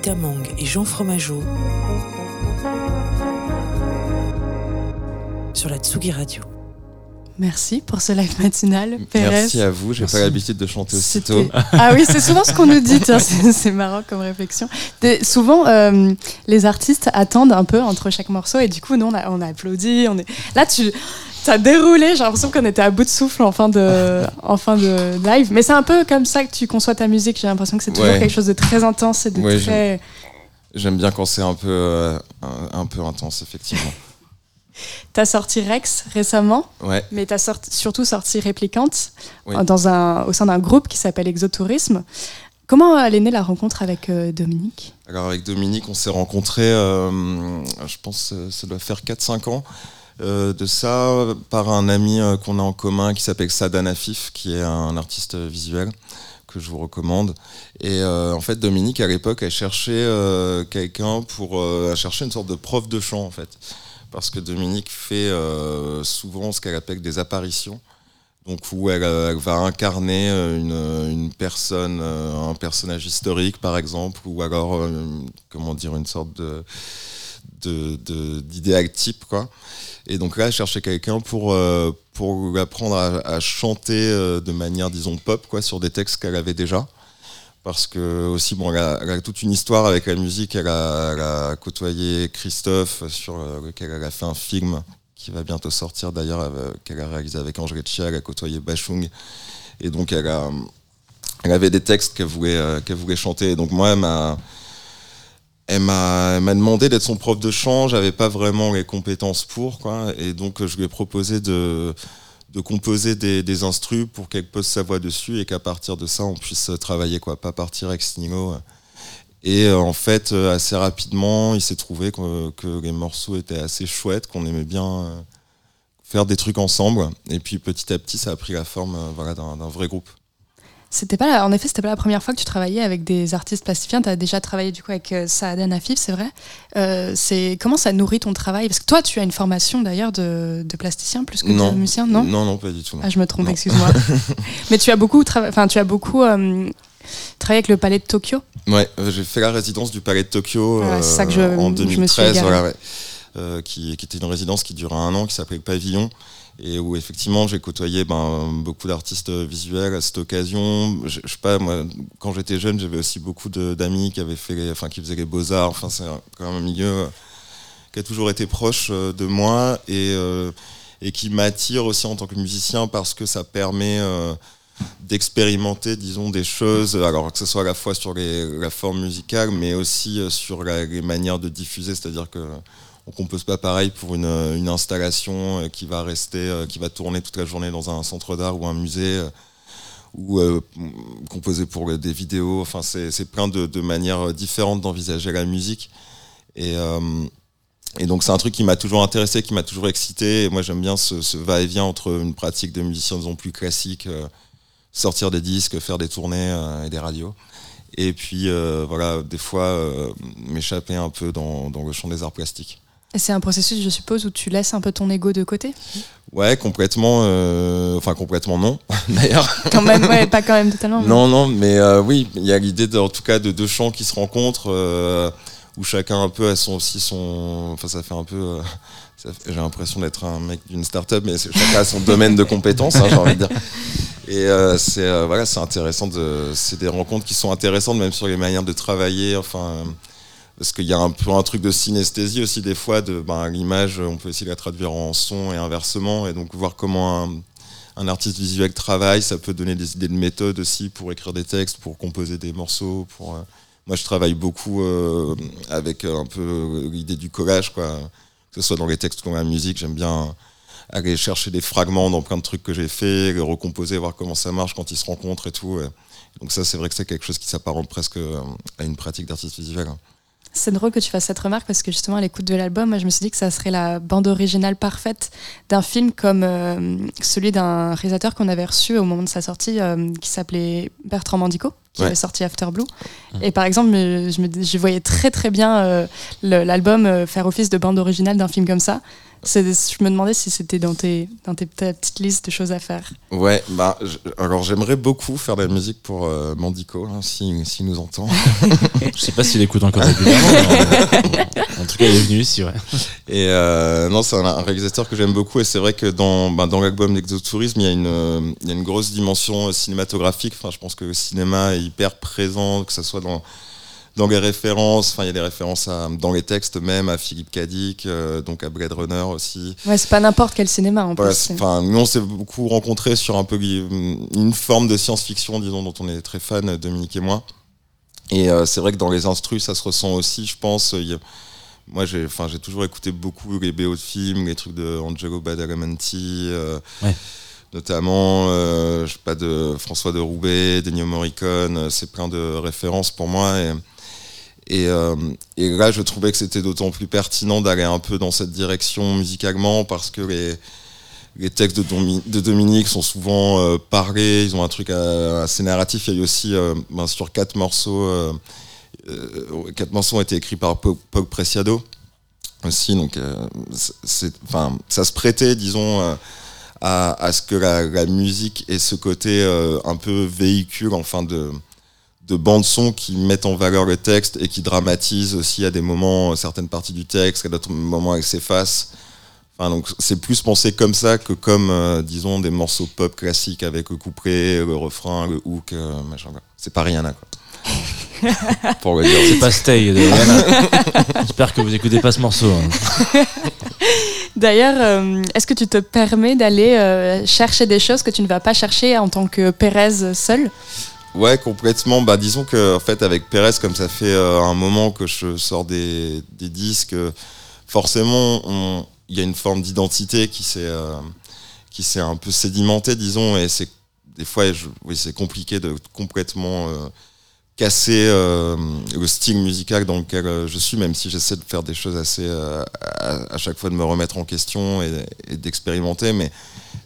Lolita Mang et Jean Fromageau sur la Tsugi Radio. Merci pour ce live matinal, Pérez. Merci à vous, j'ai pas l'habitude de chanter aussitôt. Ah oui, c'est souvent ce qu'on nous dit, c'est c'est marrant comme réflexion. Des- souvent, euh, les artistes attendent un peu entre chaque morceau et du coup, nous, on a, on a applaudi. On est... Là, tu as déroulé, j'ai l'impression qu'on était à bout de souffle en fin de, en fin de live. Mais c'est un peu comme ça que tu conçois ta musique. J'ai l'impression que c'est toujours Ouais. quelque chose de très intense et de Ouais, très... J'aime bien quand c'est un peu, euh, un, un peu intense, effectivement. T'as sorti Rex récemment, Ouais. mais t'as sorti, surtout sorti Réplicante Oui. euh, dans un, au sein d'un groupe qui s'appelle Exotourisme. Comment elle est née la rencontre avec euh, Dominique? Alors avec Dominique, on s'est rencontrés, euh, je pense ça doit faire 4-5 ans. Euh, de ça, par un ami euh, qu'on a en commun qui s'appelle Sadan Afif, qui est un artiste visuel que je vous recommande. Et euh, en fait, Dominique, à l'époque, cherchait euh, quelqu'un pour... cherchait une sorte de prof de chant, en fait. Parce que Dominique fait souvent ce qu'elle appelle des apparitions. Donc où elle, va incarner une, personne, un personnage historique par exemple, ou alors comment dire une sorte de- d'idéal type quoi. Et donc là, elle cherchait quelqu'un pour euh, pour apprendre à, chanter euh, de manière disons pop quoi sur des textes qu'elle avait déjà. Parce que aussi bon, elle a, toute une histoire avec la musique. Elle a, côtoyé Christophe sur euh, lequel elle a fait un film qui va bientôt sortir d'ailleurs, qu'elle a réalisé avec Ange elle a côtoyé Bachung. Et donc elle, a, avait des textes qu'elle voulait, qu'elle voulait chanter. Et donc moi, elle m'a, elle m'a, demandé d'être son prof de chant. J'avais pas vraiment les compétences pour, quoi. Et donc je lui ai proposé de, composer des, instrus pour qu'elle pose sa voix dessus et qu'à partir de ça, on puisse travailler, quoi. Pas partir ex nihilo. Et euh, en fait, euh, assez rapidement, il s'est trouvé que, les morceaux étaient assez chouettes, qu'on aimait bien euh, faire des trucs ensemble. Et puis petit à petit, ça a pris la forme d'un vrai groupe. C'était pas la- en effet, c'était pas la première fois que tu travaillais avec des artistes plasticiens. Tu as déjà travaillé du coup avec euh, Saadan Afif, c'est vrai. Euh, c'est comment ça nourrit ton travail? Parce que toi, tu as une formation d'ailleurs de, de plasticien plus que Non. de musicien, non? Non, non, pas du tout. Ah, je me trompe, excuse-moi. Mais tu as beaucoup, enfin, tu as beaucoup euh, travaillé avec le Palais de Tokyo. Ouais, euh, j'ai fait la résidence du Palais de Tokyo Voilà, euh, c'est ça que je- en je me suis 2013, égarée. voilà, ouais. Euh, qui, qui était une résidence qui durait un an, qui s'appelait Pavillon, et où effectivement j'ai côtoyé ben, beaucoup d'artistes visuels à cette occasion. Je, sais pas, moi, quand j'étais jeune, j'avais aussi beaucoup d'amis qui avaient fait, enfin, qui faisaient les beaux arts. Enfin, c'est quand même un milieu euh, qui a toujours été proche euh, de moi et euh, et qui m'attire aussi en tant que musicien parce que ça permet d'expérimenter, disons, des choses, alors que ce soit à la fois sur la forme musicale, mais aussi sur les manières de diffuser, c'est-à-dire que on compose pas pareil pour une, installation euh, qui va rester, euh, qui va tourner toute la journée dans un centre d'art ou un musée, euh, ou composer pour des vidéos. Enfin, c'est plein de, manières différentes d'envisager la musique. Et, donc c'est un truc qui m'a toujours intéressé, qui m'a toujours excité. Et moi j'aime bien ce, va-et-vient entre une pratique de musicien plus classique, sortir des disques, faire des tournées et des radios. Et puis voilà, des fois m'échapper un peu dans le champ des arts plastiques. C'est un processus, je suppose, où tu laisses un peu ton ego de côté. Ouais, complètement. euh, enfin complètement non, d'ailleurs. Quand même, ouais, pas quand même totalement. Non, non, mais euh, oui, il y a l'idée en tout cas de deux champs qui se rencontrent, euh, où chacun un peu a son aussi son. Enfin, ça fait un peu. J'ai l'impression d'être un mec d'une start-up, mais chacun a son domaine de compétences, hein, j'ai envie de dire. Et euh, c'est euh, voilà, c'est intéressant de. C'est des rencontres qui sont intéressantes, même sur les manières de travailler. Enfin. Parce qu'il y a un peu un truc de synesthésie aussi des fois de ben, l'image on peut de la traduire en son et inversement. Et donc voir comment un, artiste visuel travaille ça peut donner des idées de méthode aussi pour écrire des textes pour composer des morceaux euh, moi je travaille beaucoup euh, avec un peu l'idée du collage quoi. Que ce soit dans les textes ou dans la musique j'aime bien aller chercher des fragments dans plein de trucs que j'ai fait les recomposer voir comment ça marche quand ils se rencontrent et tout donc ça c'est vrai que c'est quelque chose qui s'apparente presque euh, à une pratique d'artiste visuel C'est drôle que tu fasses cette remarque parce que justement à l'écoute de l'album, moi, je me suis dit que ça serait la bande originale parfaite d'un film comme euh, celui d'un réalisateur qu'on avait reçu au moment de sa sortie euh, qui s'appelait Bertrand Mandico qui Ouais. avait sorti After Blue. Et par exemple, je, me, je voyais très très bien euh, l'album faire office de bande originale d'un film comme ça. C'est- Je me demandais si c'était dans, tes, dans tes, ta petite liste de choses à faire. Ouais, bah, je- alors j'aimerais beaucoup faire de la musique pour euh, Mandico, hein, s'il si, nous entend. Je sais pas s'il écoute encore régulièrement. mais, euh, en tout cas, il est venu ici, ouais. Et euh, non, c'est un, un réalisateur que j'aime beaucoup, et c'est vrai que dans, bah, dans l'album d'Exotourisme, il y, a une, euh, il y a une grosse dimension cinématographique. Enfin, je pense que le cinéma est hyper présent, que ce soit dans, dans les références, enfin, il y a des références à, dans les textes même à Philippe Cadic, euh, donc à Blade Runner aussi. Ouais, c'est pas n'importe quel cinéma en Voilà, plus. enfin, nous, on s'est beaucoup rencontrés sur un peu une forme de science-fiction, disons, dont on est très fan, Dominique et moi. Et euh, c'est vrai que dans les instrus, ça se ressent aussi, je pense. Il y a- moi, j'ai, enfin, j'ai toujours écouté beaucoup les BO de films, les trucs de Angelo Badalamenti, euh, Ouais. notamment, euh, je sais pas, de François de Roubaix, d'Ennio Morricone. C'est plein de références pour moi. Et, et, euh, et là, je trouvais que c'était d'autant plus pertinent d'aller un peu dans cette direction musicalement parce que les, les textes de, Domi- de Dominique sont souvent euh, parlés, ils ont un truc euh, assez narratif. Il y a eu aussi, ben, sur quatre morceaux, quatre morceaux ont été écrits par Pog, Preciado aussi, donc ça se prêtait, disons, à, ce que la, musique ait ce côté un peu véhicule, enfin de de bandes son qui mettent en valeur le texte et qui dramatisent aussi à des moments euh, certaines parties du texte, à d'autres moments elles s'effacent. Enfin, donc c'est plus pensé comme ça que comme euh, disons des morceaux pop classiques avec le couplet, le refrain, le hook, euh, machin. quoi. C'est pas Rihanna quoi. Pour le dire. C'est pas Stay de Rihanna. J'espère que vous écoutez pas ce morceau. hein. D'ailleurs, euh, est-ce que tu te permets d'aller euh, chercher des choses que tu ne vas pas chercher en tant que Pérez seul? Ouais, complètement. Bah, disons que fait, avec Pérez, comme ça fait euh, un moment que je sors des, disques, euh, forcément, il y a une forme d'identité qui s'est euh, qui s'est un peu sédimentée, disons, et c'est des fois, je- oui, c'est compliqué de complètement casser le style musical dans lequel je suis, même si j'essaie de faire des choses assez à, chaque fois de me remettre en question et, et d'expérimenter. Mais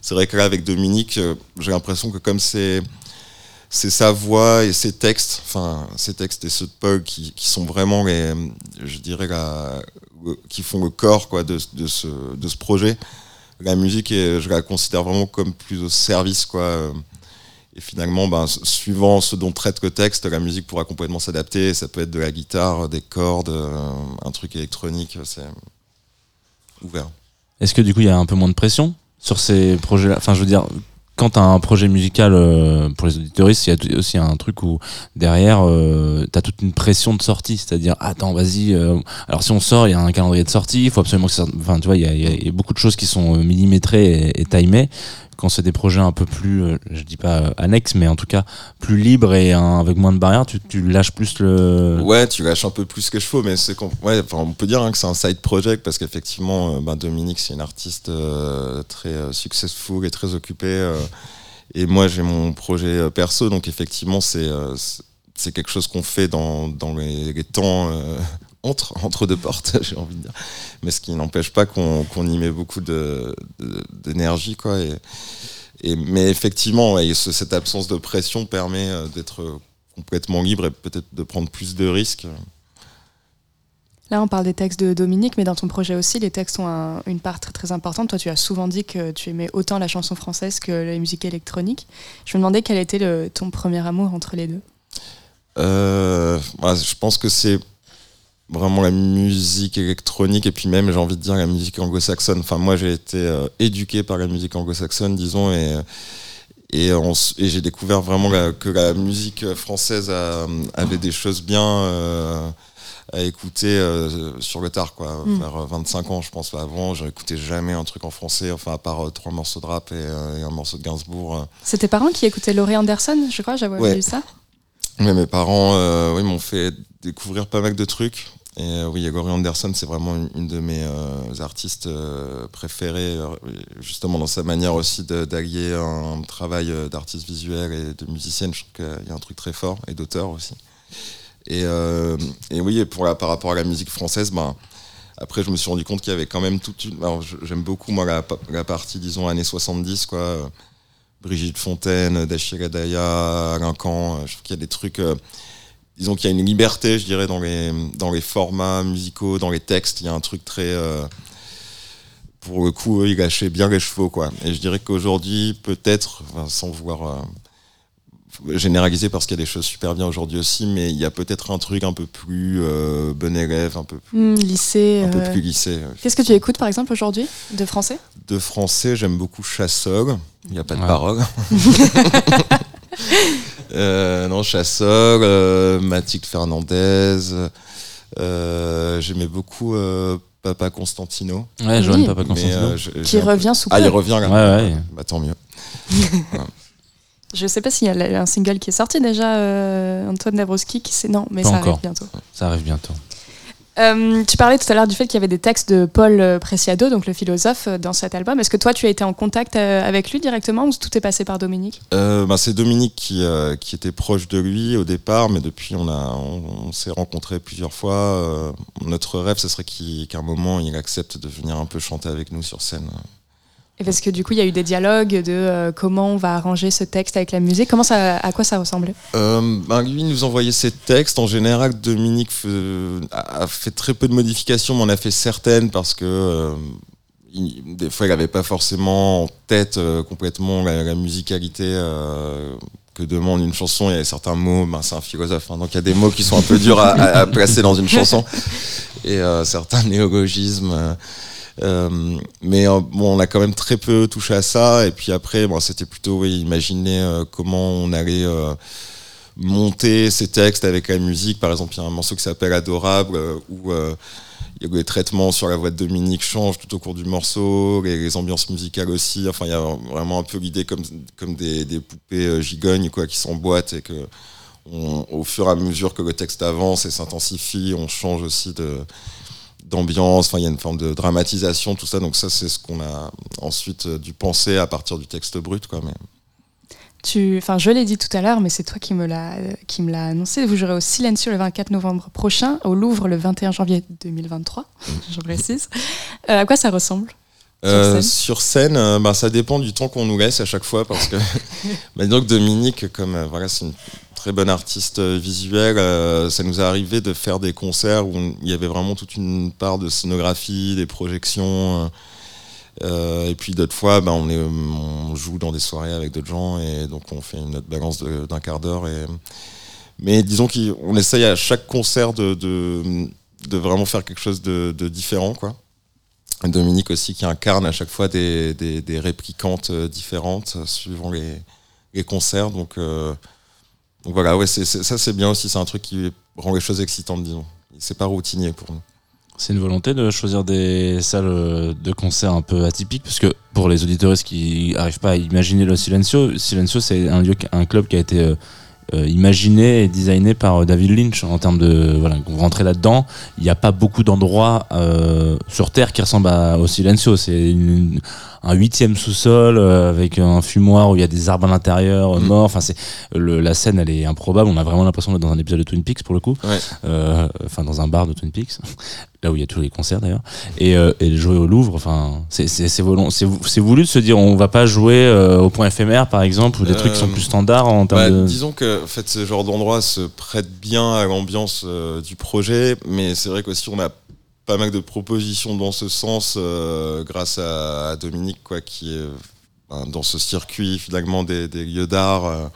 c'est vrai que là, avec Dominique, j'ai l'impression que comme c'est c'est sa voix et ses textes, enfin ses textes et ceux de Paul qui, qui sont vraiment les, je dirais qui font le corps quoi de, de ce de ce projet. La musique, est, je la considère vraiment comme plus au service quoi. Et finalement, ben, suivant ce dont traite le texte, la musique pourra complètement s'adapter. Ça peut être de la guitare, des cordes, euh, un truc électronique, c'est ouvert. Est-ce que du coup, il y a un peu moins de pression sur ces projets-là? Enfin, je veux dire, quand tu as un projet musical euh, pour les auditoristes, il y a aussi un truc où derrière, euh, tu toute une pression de sortie. C'est-à-dire, attends, vas-y. euh, alors, si on sort, il y a un calendrier de sortie. Il faut absolument que ça. Enfin, tu vois, il y a, beaucoup de choses qui sont euh, millimétrées et timées. Quand c'est des projets un peu plus, euh, je dis pas euh, annexes, mais en tout cas plus libres et avec moins de barrières, tu, lâches plus le. Ouais, tu lâches un peu plus que je faut, mais c'est ouais, on peut dire hein, que c'est un side project parce qu'effectivement, ben, Dominique, c'est une artiste très euh, successful et très occupée. et moi, j'ai mon projet perso, donc effectivement, c'est c'est- quelque chose qu'on fait dans, dans les, temps entre, entre deux portes, j'ai envie de dire. Mais ce qui n'empêche pas qu'on qu'on y met beaucoup de- de- d'énergie, quoi. Et, et, mais effectivement, ouais, ce- cette absence de pression permet euh, d'être complètement libre et peut-être de prendre plus de risques. Là, on parle des textes de Dominique, mais dans ton projet aussi, les textes ont un- une part très, très importante. Toi, tu as souvent dit que tu aimais autant la chanson française que la musique électronique. Je me demandais quel était le- ton premier amour entre les deux. Euh, je pense que c'est vraiment la musique électronique et puis même j'ai envie de dire la musique anglo-saxonne. Enfin moi j'ai été euh, éduqué par la musique anglo-saxonne disons et s- et j'ai découvert vraiment la- que la musique française a- avait des choses bien euh, à écouter euh, sur le tard, quoi. Mm. Vers euh, 25 ans, je pense. Avant, j'écoutais jamais un truc en français, enfin, à part euh, trois morceaux de rap et, euh, et un morceau de Gainsbourg. euh. C'est tes parents qui écoutaient Laurie Anderson, je crois, j'avais Ouais. vu ça? Mes parents euh, m'ont fait découvrir pas mal de trucs. Et euh, oui, Laurie Anderson, c'est vraiment une, de mes euh, artistes préférés, euh, justement dans sa manière aussi d'allier un travail d'artiste visuel et de musicienne. Je trouve qu'il y a un truc très fort, et d'auteur aussi. Et, oui, et pour par rapport à la musique française, ben, après, je me suis rendu compte qu'il y avait quand même toute une. J'aime beaucoup, moi, la, la partie, disons, années 70, quoi. Brigitte Fontaine, Dachira Daya, Alain Caen. euh, Je trouve qu'il y a des trucs. euh, disons qu'il y a une liberté, je dirais, dans les, formats musicaux, dans les textes. Il y a un truc très. euh, pour le coup, eux, ils lâchaient bien les chevaux, quoi. Et je dirais qu'aujourd'hui, peut-être, sans euh, généraliser parce qu'il y a des choses super bien aujourd'hui aussi, mais il y a peut-être un truc un peu plus euh, bon élève, un peu plus, Hmm, lycée. un peu plus lycée. Qu'est-ce que tu écoutes par exemple aujourd'hui de français? De français, j'aime beaucoup Chassol. Il n'y a pas de Ouais. parole. Euh, non, Chassol, euh, Mathilde Fernandez. euh, J'aimais beaucoup euh, Papa Constantino. Ouais, Oui. Papa Mais, Constantino. euh, je- Qui un peu- revient sous Ah, il revient là. Ouais, ouais. Bah, tant mieux. Je sais pas s'il y a un single qui est sorti déjà, euh, Antoine Dabrowski, qui sait non, mais Pas ça encore. arrive bientôt. Ça arrive bientôt. Euh, tu parlais tout à l'heure du fait qu'il y avait des textes de Paul euh, Preciado, donc le philosophe, dans cet album. Est-ce que toi, tu as été en contact avec lui directement ou tout est passé par Dominique? Euh, bah, c'est Dominique qui, euh, qui était proche de lui au départ, mais depuis on, a, on, on s'est rencontrés plusieurs fois. Euh, notre rêve, ce serait qu'à un moment il accepte de venir un peu chanter avec nous sur scène. Et parce que du coup, il y a eu des dialogues de euh, comment on va arranger ce texte avec la musique. Comment ça, à quoi ça ressemblait Euh, ben, lui il nous envoyait ses textes. En général, Dominique a fait très peu de modifications, mais on a fait certaines parce que euh, il- des fois, il n'avait pas forcément en tête euh, complètement la, la musicalité que demande une chanson. Il y a certains mots, ben, c'est un philosophe, hein, donc il y a des mots qui sont un peu durs à, à- à placer dans une chanson et certains néologismes. Euh, mais euh, bon, on a quand même très peu touché à ça. Et puis après, bon, c'était plutôt imaginer euh, comment on allait monter ces textes avec la musique. Par exemple, il y a un morceau qui s'appelle Adorable où les traitements sur la voix de Dominique changent tout au cours du morceau, les, ambiances musicales aussi. Enfin, il y a vraiment un peu l'idée comme, comme des, poupées gigognes quoi, qui s'emboîtent et que au fur et à mesure que le texte avance et s'intensifie, on change aussi de d'ambiance, enfin il y a une forme de dramatisation, tout ça. Donc ça c'est ce qu'on a ensuite euh, dû penser à partir du texte brut, quoi. Mais Tu, enfin, je l'ai dit tout à l'heure, mais c'est toi qui me l'a, qui me l'a annoncé. Vous jouerez au Silencio le 24 novembre prochain, au Louvre le 21 janvier 2023. je précise. Euh, à quoi ça ressemble? Euh, sur scène, euh, bah, ça dépend du temps qu'on nous laisse à chaque fois parce que bah, donc Dominique, comme euh, voilà, c'est une très bonne artiste euh, visuelle, euh, ça nous est arrivé de faire des concerts où il y avait vraiment toute une part de scénographie, des projections. euh, et puis d'autres fois, bah, on, joue dans des soirées avec d'autres gens et donc on fait une autre balance d'un quart d'heure. Mais disons qu'on essaye à chaque concert de, vraiment faire quelque chose de, différent. Quoi. Dominique aussi qui incarne à chaque fois des, des, des réplicantes différentes suivant les, concerts. Donc, donc voilà, ouais, ça c'est bien aussi, c'est un truc qui rend les choses excitantes, disons. C'est pas routinier pour nous. C'est une volonté de choisir des salles de concert un peu atypiques parce que pour les auditeurs qui n'arrivent pas à imaginer le Silencio, Silencio c'est un, lieu, un club qui a été euh, euh, imaginé et designé par euh, David Lynch en termes de voilà vous rentrez là-dedans il n'y a pas beaucoup d'endroits sur terre qui ressemblent à- au Silencio c'est une- un huitième sous-sol euh, avec un fumoir où il y a des arbres à l'intérieur euh, Mm. morts. Enfin c'est la scène elle est improbable. On a vraiment l'impression d'être dans un épisode de Twin Peaks pour le coup. Ouais. Euh, enfin dans un bar de Twin Peaks. Là où il y a tous les concerts d'ailleurs. Et, et jouer au Louvre enfin c'est c'est c'est volon- c'est vou- c'est voulu de se dire on va pas jouer au point éphémère par exemple ou des trucs qui sont plus standards en termes Bah, de Disons que en fait, ce genre d'endroit se prête bien à l'ambiance du projet, mais c'est vrai qu'aussi on a pas mal de propositions dans ce sens euh, grâce à, à Dominique, quoi, qui est ben, dans ce circuit finalement des, des lieux d'art. euh,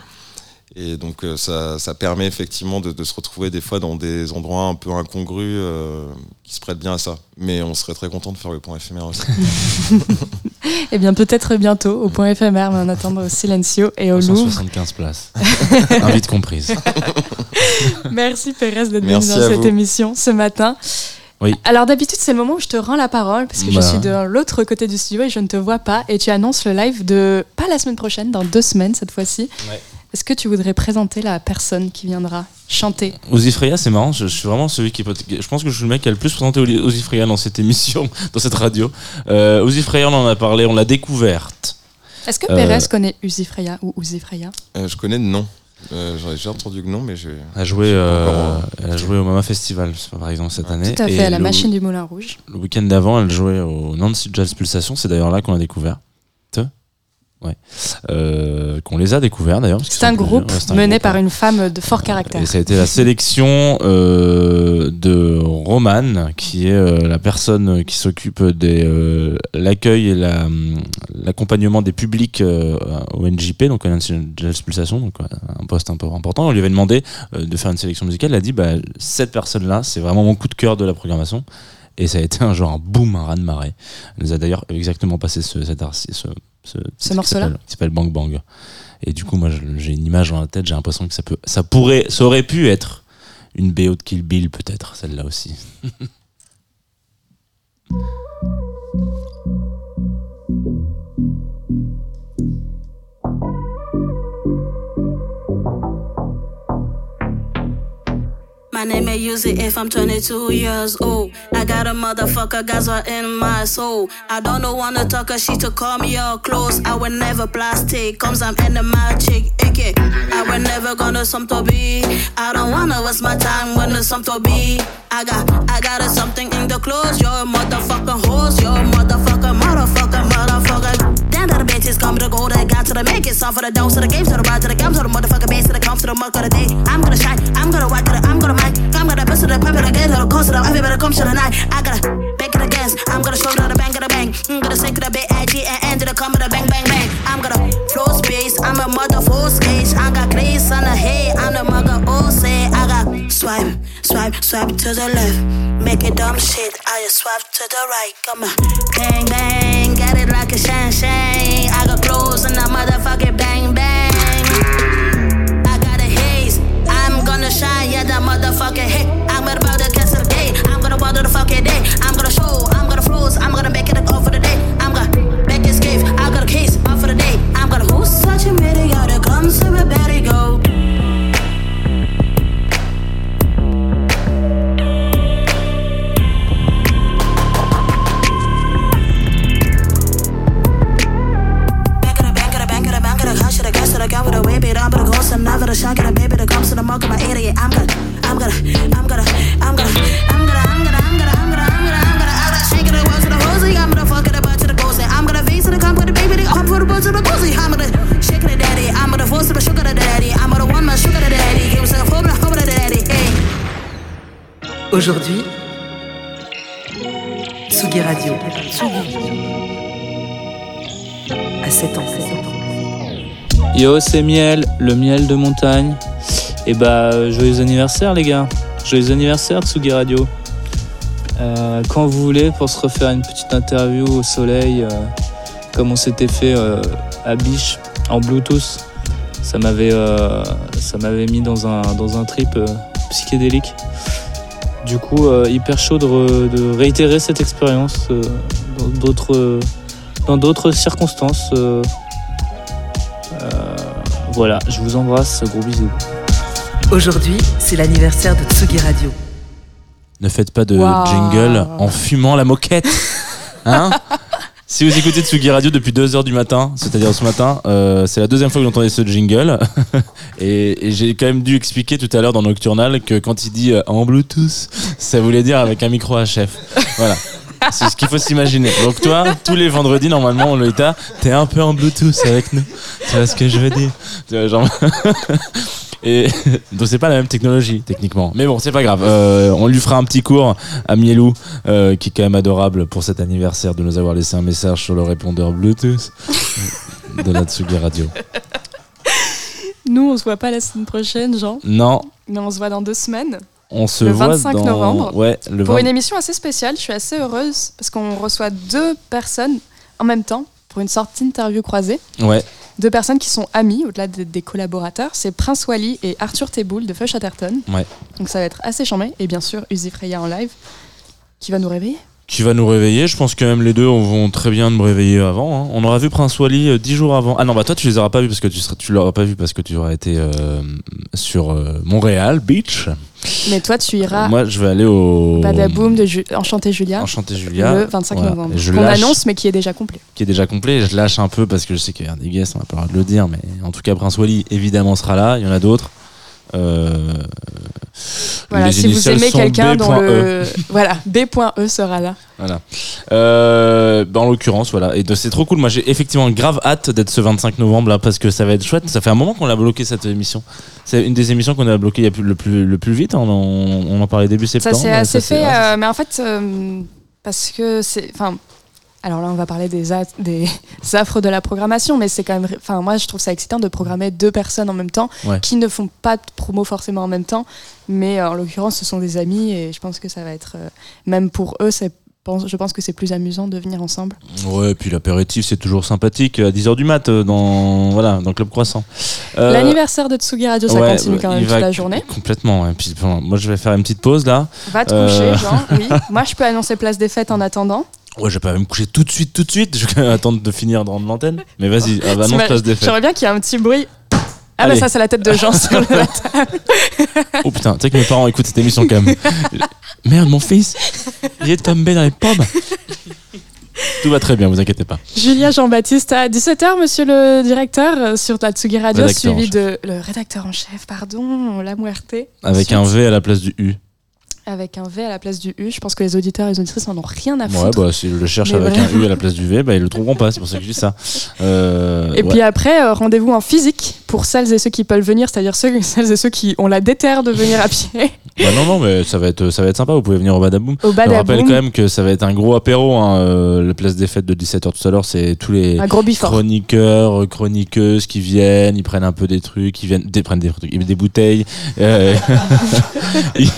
et donc euh, ça, ça permet effectivement de, de se retrouver des fois dans des endroits un peu incongrus euh, qui se prêtent bien à ça. Mais on serait très content de faire le point éphémère aussi. Eh bien, peut-être bientôt au point éphémère, mais en attendant au Silencio et au Louvre. 175 places invite comprise Merci Pérez d'être venu dans cette vous. émission ce matin. Oui. Alors d'habitude c'est le moment où je te rends la parole parce que je Bah. suis de l'autre côté du studio et je ne te vois pas et tu annonces le live de pas la semaine prochaine, dans deux semaines cette fois-ci. Ouais. Est-ce que tu voudrais présenter la personne qui viendra chanter? Ozzy Freya, c'est marrant, je, je suis vraiment celui qui. peut- Je pense que je suis le mec qui a le plus présenté Ozzy Freya dans cette émission, dans cette radio. Euh, Ozzy Freya, on en a parlé, on l'a découverte. Est-ce que Euh, Pérez connaît Uzi Freya ou Uzi Freya? Euh, je connais de nom. Euh, J'en ai déjà entendu le nom, mais je. Elle a joué, je sais pas euh, encore, elle a joué au Mama Festival, par exemple, cette année. Tout à fait, Et à la le- machine du Moulin Rouge. Le week-end d'avant, elle jouait au Nancy Jazz Pulsation. C'est d'ailleurs là qu'on a découvert. Ouais. Euh, qu'on les a découverts d'ailleurs. C'est un groupe. Ouais, un mené groupe, par ouais. une femme de fort caractère. Et ça a été la sélection euh, de Roman, qui est euh, la personne qui s'occupe de l'accueil et la, l'accompagnement des publics au NJP, donc au National Jazz Pulsation, donc un poste un peu important. On lui avait demandé de faire une sélection musicale. Elle a dit bah, cette personne-là, c'est vraiment mon coup de cœur de la programmation. Et ça a été un genre un boom, un raz-de-marée. Elle nous a d'ailleurs exactement passé ce, cet ce, ce, Ce morceau-là qui s'appelle- Bang Bang. Et du coup, moi, j'ai une image dans la tête, j'ai l'impression que ça, peut, ça pourrait, ça aurait pu être une BO de Kill Bill, peut-être, celle-là aussi. My name ain't use it if I'm 22 years old. I got a motherfucker Gaza in my soul. I don't know wanna talk her, she to call me all close. I will never plastic, comes I'm in the magic. Okay. I will never gonna some to be. I don't wanna waste my time when there's some to be. I got, I got a something in the clothes. You're a motherfucking horse. You're a motherfucker, motherfucker, motherfucker. Down to the bitches, come to the gold, I got to the make it. Song for the dose, to the games, to the ride, to the gums, to the motherfucking bass, to the comes, to the muck of the day. I'm gonna shine, I'm gonna whack it, I'm gonna mic, I'm gonna bust to the pump it again, to the coast, to the everybody come to the night. I gotta back it again, I'm gonna show to the bang of the bang. I'm gonna sink to the bit, edgy, and end to the come to the bang, bang, bang. I'm gonna flow space, I'm a mother full stage. I got grace on the head, I'm the mother all say. I swipe, swipe, swipe to the left. Make it dumb shit, I just swipe to the right. Come on, bang, bang, get it like a shang shang. I got clothes and a motherfucking bang, bang. I got a haze, I'm gonna shine, yeah, that motherfucking hit. I'm about to cancel the day, I'm gonna bother the fucking day. I'm gonna show, I'm gonna flows, I'm gonna make it a go a the shank and a baby that comes to the mark of my idiot. I'm gonna, I'm gonna, I'm gonna, I'm gonna, I'm gonna, I'm gonna, I'm gonna, I'm gonna, I'm gonna, I'm gonna, I'm gonna shake it away to the rosy. I'm gonna fuck it up to the ghost. I'm gonna face to the come with the baby, the the buzz to the cozy. I'm gonna shake it, daddy. I'm gonna force to the sugar, the daddy. I'm gonna one my sugar, the daddy. Give myself home, home, the daddy. Hey. Aujourd'hui, Tsugi Radio. À 7 ans. Yo, c'est Miel, le miel de montagne. Et bah, euh, joyeux anniversaire, les gars. Joyeux anniversaire, Tsugi Radio. Euh, quand vous voulez, pour se refaire une petite interview au soleil, euh, comme on s'était fait à Biche en Bluetooth, ça m'avait ça m'avait mis dans un, dans un trip psychédélique. Du coup, hyper chaud de, de réitérer cette expérience dans d'autres dans d'autres circonstances. Voilà, je vous embrasse, gros bisous. Aujourd'hui, c'est l'anniversaire de Tsugi Radio. Ne faites pas de jingle en fumant la moquette. Hein si vous écoutez Tsugi Radio depuis 2h du matin, c'est-à-dire ce matin, euh, c'est la deuxième fois que vous entendez ce jingle. et et j'ai quand même dû expliquer tout à l'heure dans Nocturnal que quand il dit euh, en Bluetooth, ça voulait dire avec un micro HF. Voilà. C'est ce qu'il faut s'imaginer. Donc toi, tous les vendredis, normalement, Lolita, t'es un peu en Bluetooth avec nous. Tu vois ce que je veux dire Tu vois, genre... Et donc c'est pas la même technologie techniquement, mais bon c'est pas grave. Euh, on lui fera un petit cours à Mielou, euh, qui est quand même adorable pour cet anniversaire de nous avoir laissé un message sur le répondeur Bluetooth de la Tsugi Radio. Nous, on se voit pas la semaine prochaine, Jean, Non, mais on se voit dans deux semaines. On se le voit 25 dans novembre. ouais le Pour 20 une émission assez spéciale, je suis assez heureuse parce qu'on reçoit deux personnes en même temps pour une sorte d'interview croisée. ouais deux personnes qui sont amies, au-delà de- des collaborateurs. C'est Prince Wally et Arthur Teboul de Feu Chatterton. Ouais. Donc ça va être assez chambé. Et bien sûr, Uzi Freya en live, qui va nous réveiller. Qui va nous réveiller. Je pense que même les deux vont très bien me réveiller avant. hein. On aura vu Prince Wally euh, dix jours avant. Ah non, bah toi, tu les auras pas vus parce que tu, seras, tu l'auras pas vu parce que tu auras été euh, sur euh, Montréal Beach. Mais toi, tu iras Moi, je vais aller au. Badaboom de Ju- Enchanté Julia. Enchanté Julia. Le 25 Voilà. novembre. Qu'on lâche- annonce, mais qui est déjà complet. qui est déjà complet. Je lâche un peu parce que je sais qu'il y a des guests, on n'a pas le droit de le dire, mais en tout cas, Prince Wally évidemment sera là. Il y en a d'autres. Euh, Voilà, si vous aimez quelqu'un dont B.E. le. Voilà, B.E sera là. Voilà. Euh, bah, en l'occurrence, voilà. Et c'est trop cool. Moi, j'ai effectivement grave hâte d'être ce 25 novembre là parce que ça va être chouette. Ça fait un moment qu'on l'a bloqué cette émission. C'est une des émissions qu'on a bloqué plus, le, plus, le plus vite. hein. On en, on en parlait début Ça septembre. s'est assez s'est- fait, euh, mais en fait, euh, parce que c'est. Enfin. Alors là, on va parler des, affres de la programmation, mais c'est quand même. Enfin, moi, je trouve ça excitant de programmer deux personnes en même temps Ouais. qui ne font pas de promo forcément en même temps, mais euh, en l'occurrence, ce sont des amis et je pense que ça va être. euh, même pour eux, c'est- je pense que c'est plus amusant de venir ensemble. Ouais, et puis l'apéritif, c'est toujours sympathique à 10h du mat euh, dans, voilà, dans Club Croissant. Euh, L'anniversaire de Tsugi Radio, ça ouais, continue quand même toute la journée. Complètement. ouais. Puis, bon, moi, je vais faire une petite pause là. Va te Euh, coucher, Jean, oui. Moi, je peux annoncer place des fêtes en attendant. Ouais, je vais pas me coucher tout de suite, tout de suite. Je vais attendre de finir dans l'antenne. Mais vas-y, ah, bah, T'imagines- place des. J'aimerais bien qu'il y ait un petit bruit. Ah bah Allez. ça c'est la tête de Jean sur la table. Oh putain, tu sais que mes parents écoutent cette émission quand même. Merde, mon fils, il est tombé dans les pommes. Tout va très bien, vous inquiétez pas. Julia Jean-Baptiste à 17h, monsieur le directeur, euh, sur la Tsugi Radio, Rédacteur suivi de le rédacteur en chef, pardon, la muerte. Avec Ensuite, un V à la place du U. Avec un V à la place du U. Je pense que les auditeurs et les auditrices n'en ont rien à Ouais, foutre. bah s'ils le cherchent Mais avec un. U à la place du V, bah ils le trouveront pas, c'est pour ça que je dis ça. Euh, Et ouais. puis après, euh, rendez-vous en physique pour celles et ceux qui peuvent venir, c'est-à-dire ceux, celles et ceux qui ont la déterre de venir à pied. Bah non, non, mais ça va être, ça va être sympa. Vous pouvez venir au Badaboom. Au Je Badaboom. rappelle quand même que ça va être un gros apéro. Hein, euh, la place des fêtes de 17h tout à l'heure, c'est tous les chroniqueurs, chroniqueuses qui viennent, ils prennent un peu des trucs, ils viennent, des, prennent des, trucs, des bouteilles. euh, ils,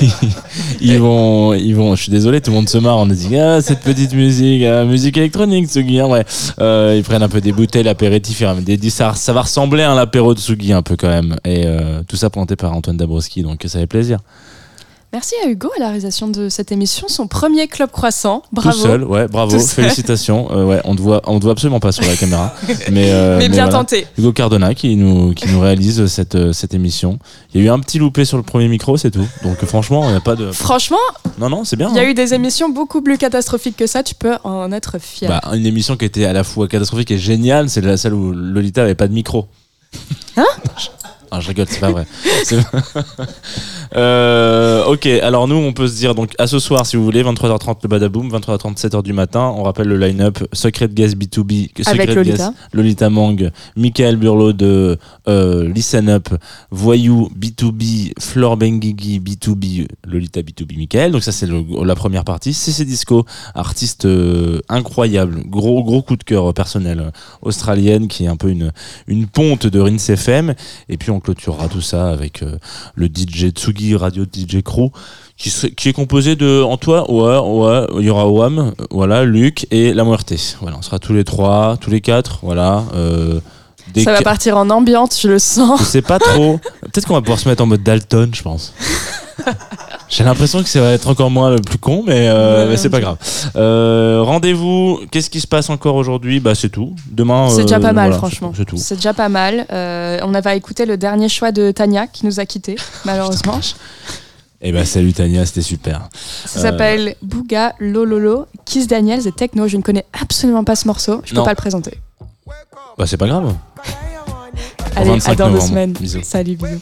ils vont, ils vont. Je suis désolé, tout le monde se marre. On dit ah cette petite musique, ah, musique électronique, Tsugi. Hein, ouais. Euh, ils prennent un peu des bouteilles, l'apéritif, des, des- ça, ça va ressembler à un apéro de Tsugi un peu quand même. Et euh, tout ça présenté par Antoine Dabrowski, donc ça fait plaisir. Merci à Hugo à la réalisation de cette émission, son premier club croissant. Bravo. Tout seul, ouais, bravo, Tout félicitations. Euh, ouais, on te voit, on te voit absolument pas sur la caméra, mais, euh, Mais bien tenté. Hugo Cardona qui nous qui nous réalise cette euh, cette émission. Il y a eu un petit loupé sur le premier micro, c'est tout. Donc franchement, il n'y a pas de. Franchement, Non non, c'est bien. il y a hein. eu des émissions beaucoup plus catastrophiques que ça, tu peux en être fier. Bah, une émission qui était à la fois catastrophique et géniale, c'est la celle où Lolita avait pas de micro. Hein? Ah, je rigole, c'est pas vrai. Euh, ok, alors nous, on peut se dire donc à ce soir, si vous voulez, 23h30 le Badaboom, 23h30 7h du matin. On rappelle le line-up Secret Guest B2B, Avec Secret Lolita. Guest, Lolita Mang, Michael Burlot de euh, Listen Up, Voyou B2B, Flore Benguigui B2B, Lolita B2B, Michael. Donc ça, c'est la première partie. CC Disco, artiste euh, incroyable, gros gros coup de cœur personnel euh, australienne qui est un peu une une ponte de Rince FM. Et puis on clôturera tout ça avec euh, le DJ Tsugi Radio DJ Crew qui, serait- qui est composé de Antoine, ouais, ouais, il y aura Wam, euh, voilà, Luc et La Muerte. Voilà, on sera tous les trois, tous les quatre, voilà. euh, des ça va partir en ambiance, je le sens. je sais pas trop. Peut-être qu'on va pouvoir se mettre en mode Dalton, je pense. J'ai l'impression que ça va être encore moins le plus con, mais, euh, Ouais, mais c'est pas grave. Euh, Rendez-vous. Qu'est-ce qui se passe encore aujourd'hui? Bah c'est tout. Demain. C'est euh, déjà pas mal, voilà, franchement. C'est tout. C'est déjà pas mal. Euh, on avait écouté le dernier choix de Tania qui nous a quittés, malheureusement. Et bah salut Tania, c'était super. Ça Euh, s'appelle Bouga Lololo, Kiss Daniels et Techno. Je ne connais absolument pas ce morceau. Je peux Non. pas le présenter. Bah c'est pas grave. Allez, 25 à dans deux semaines. Bisous. Salut, bisous.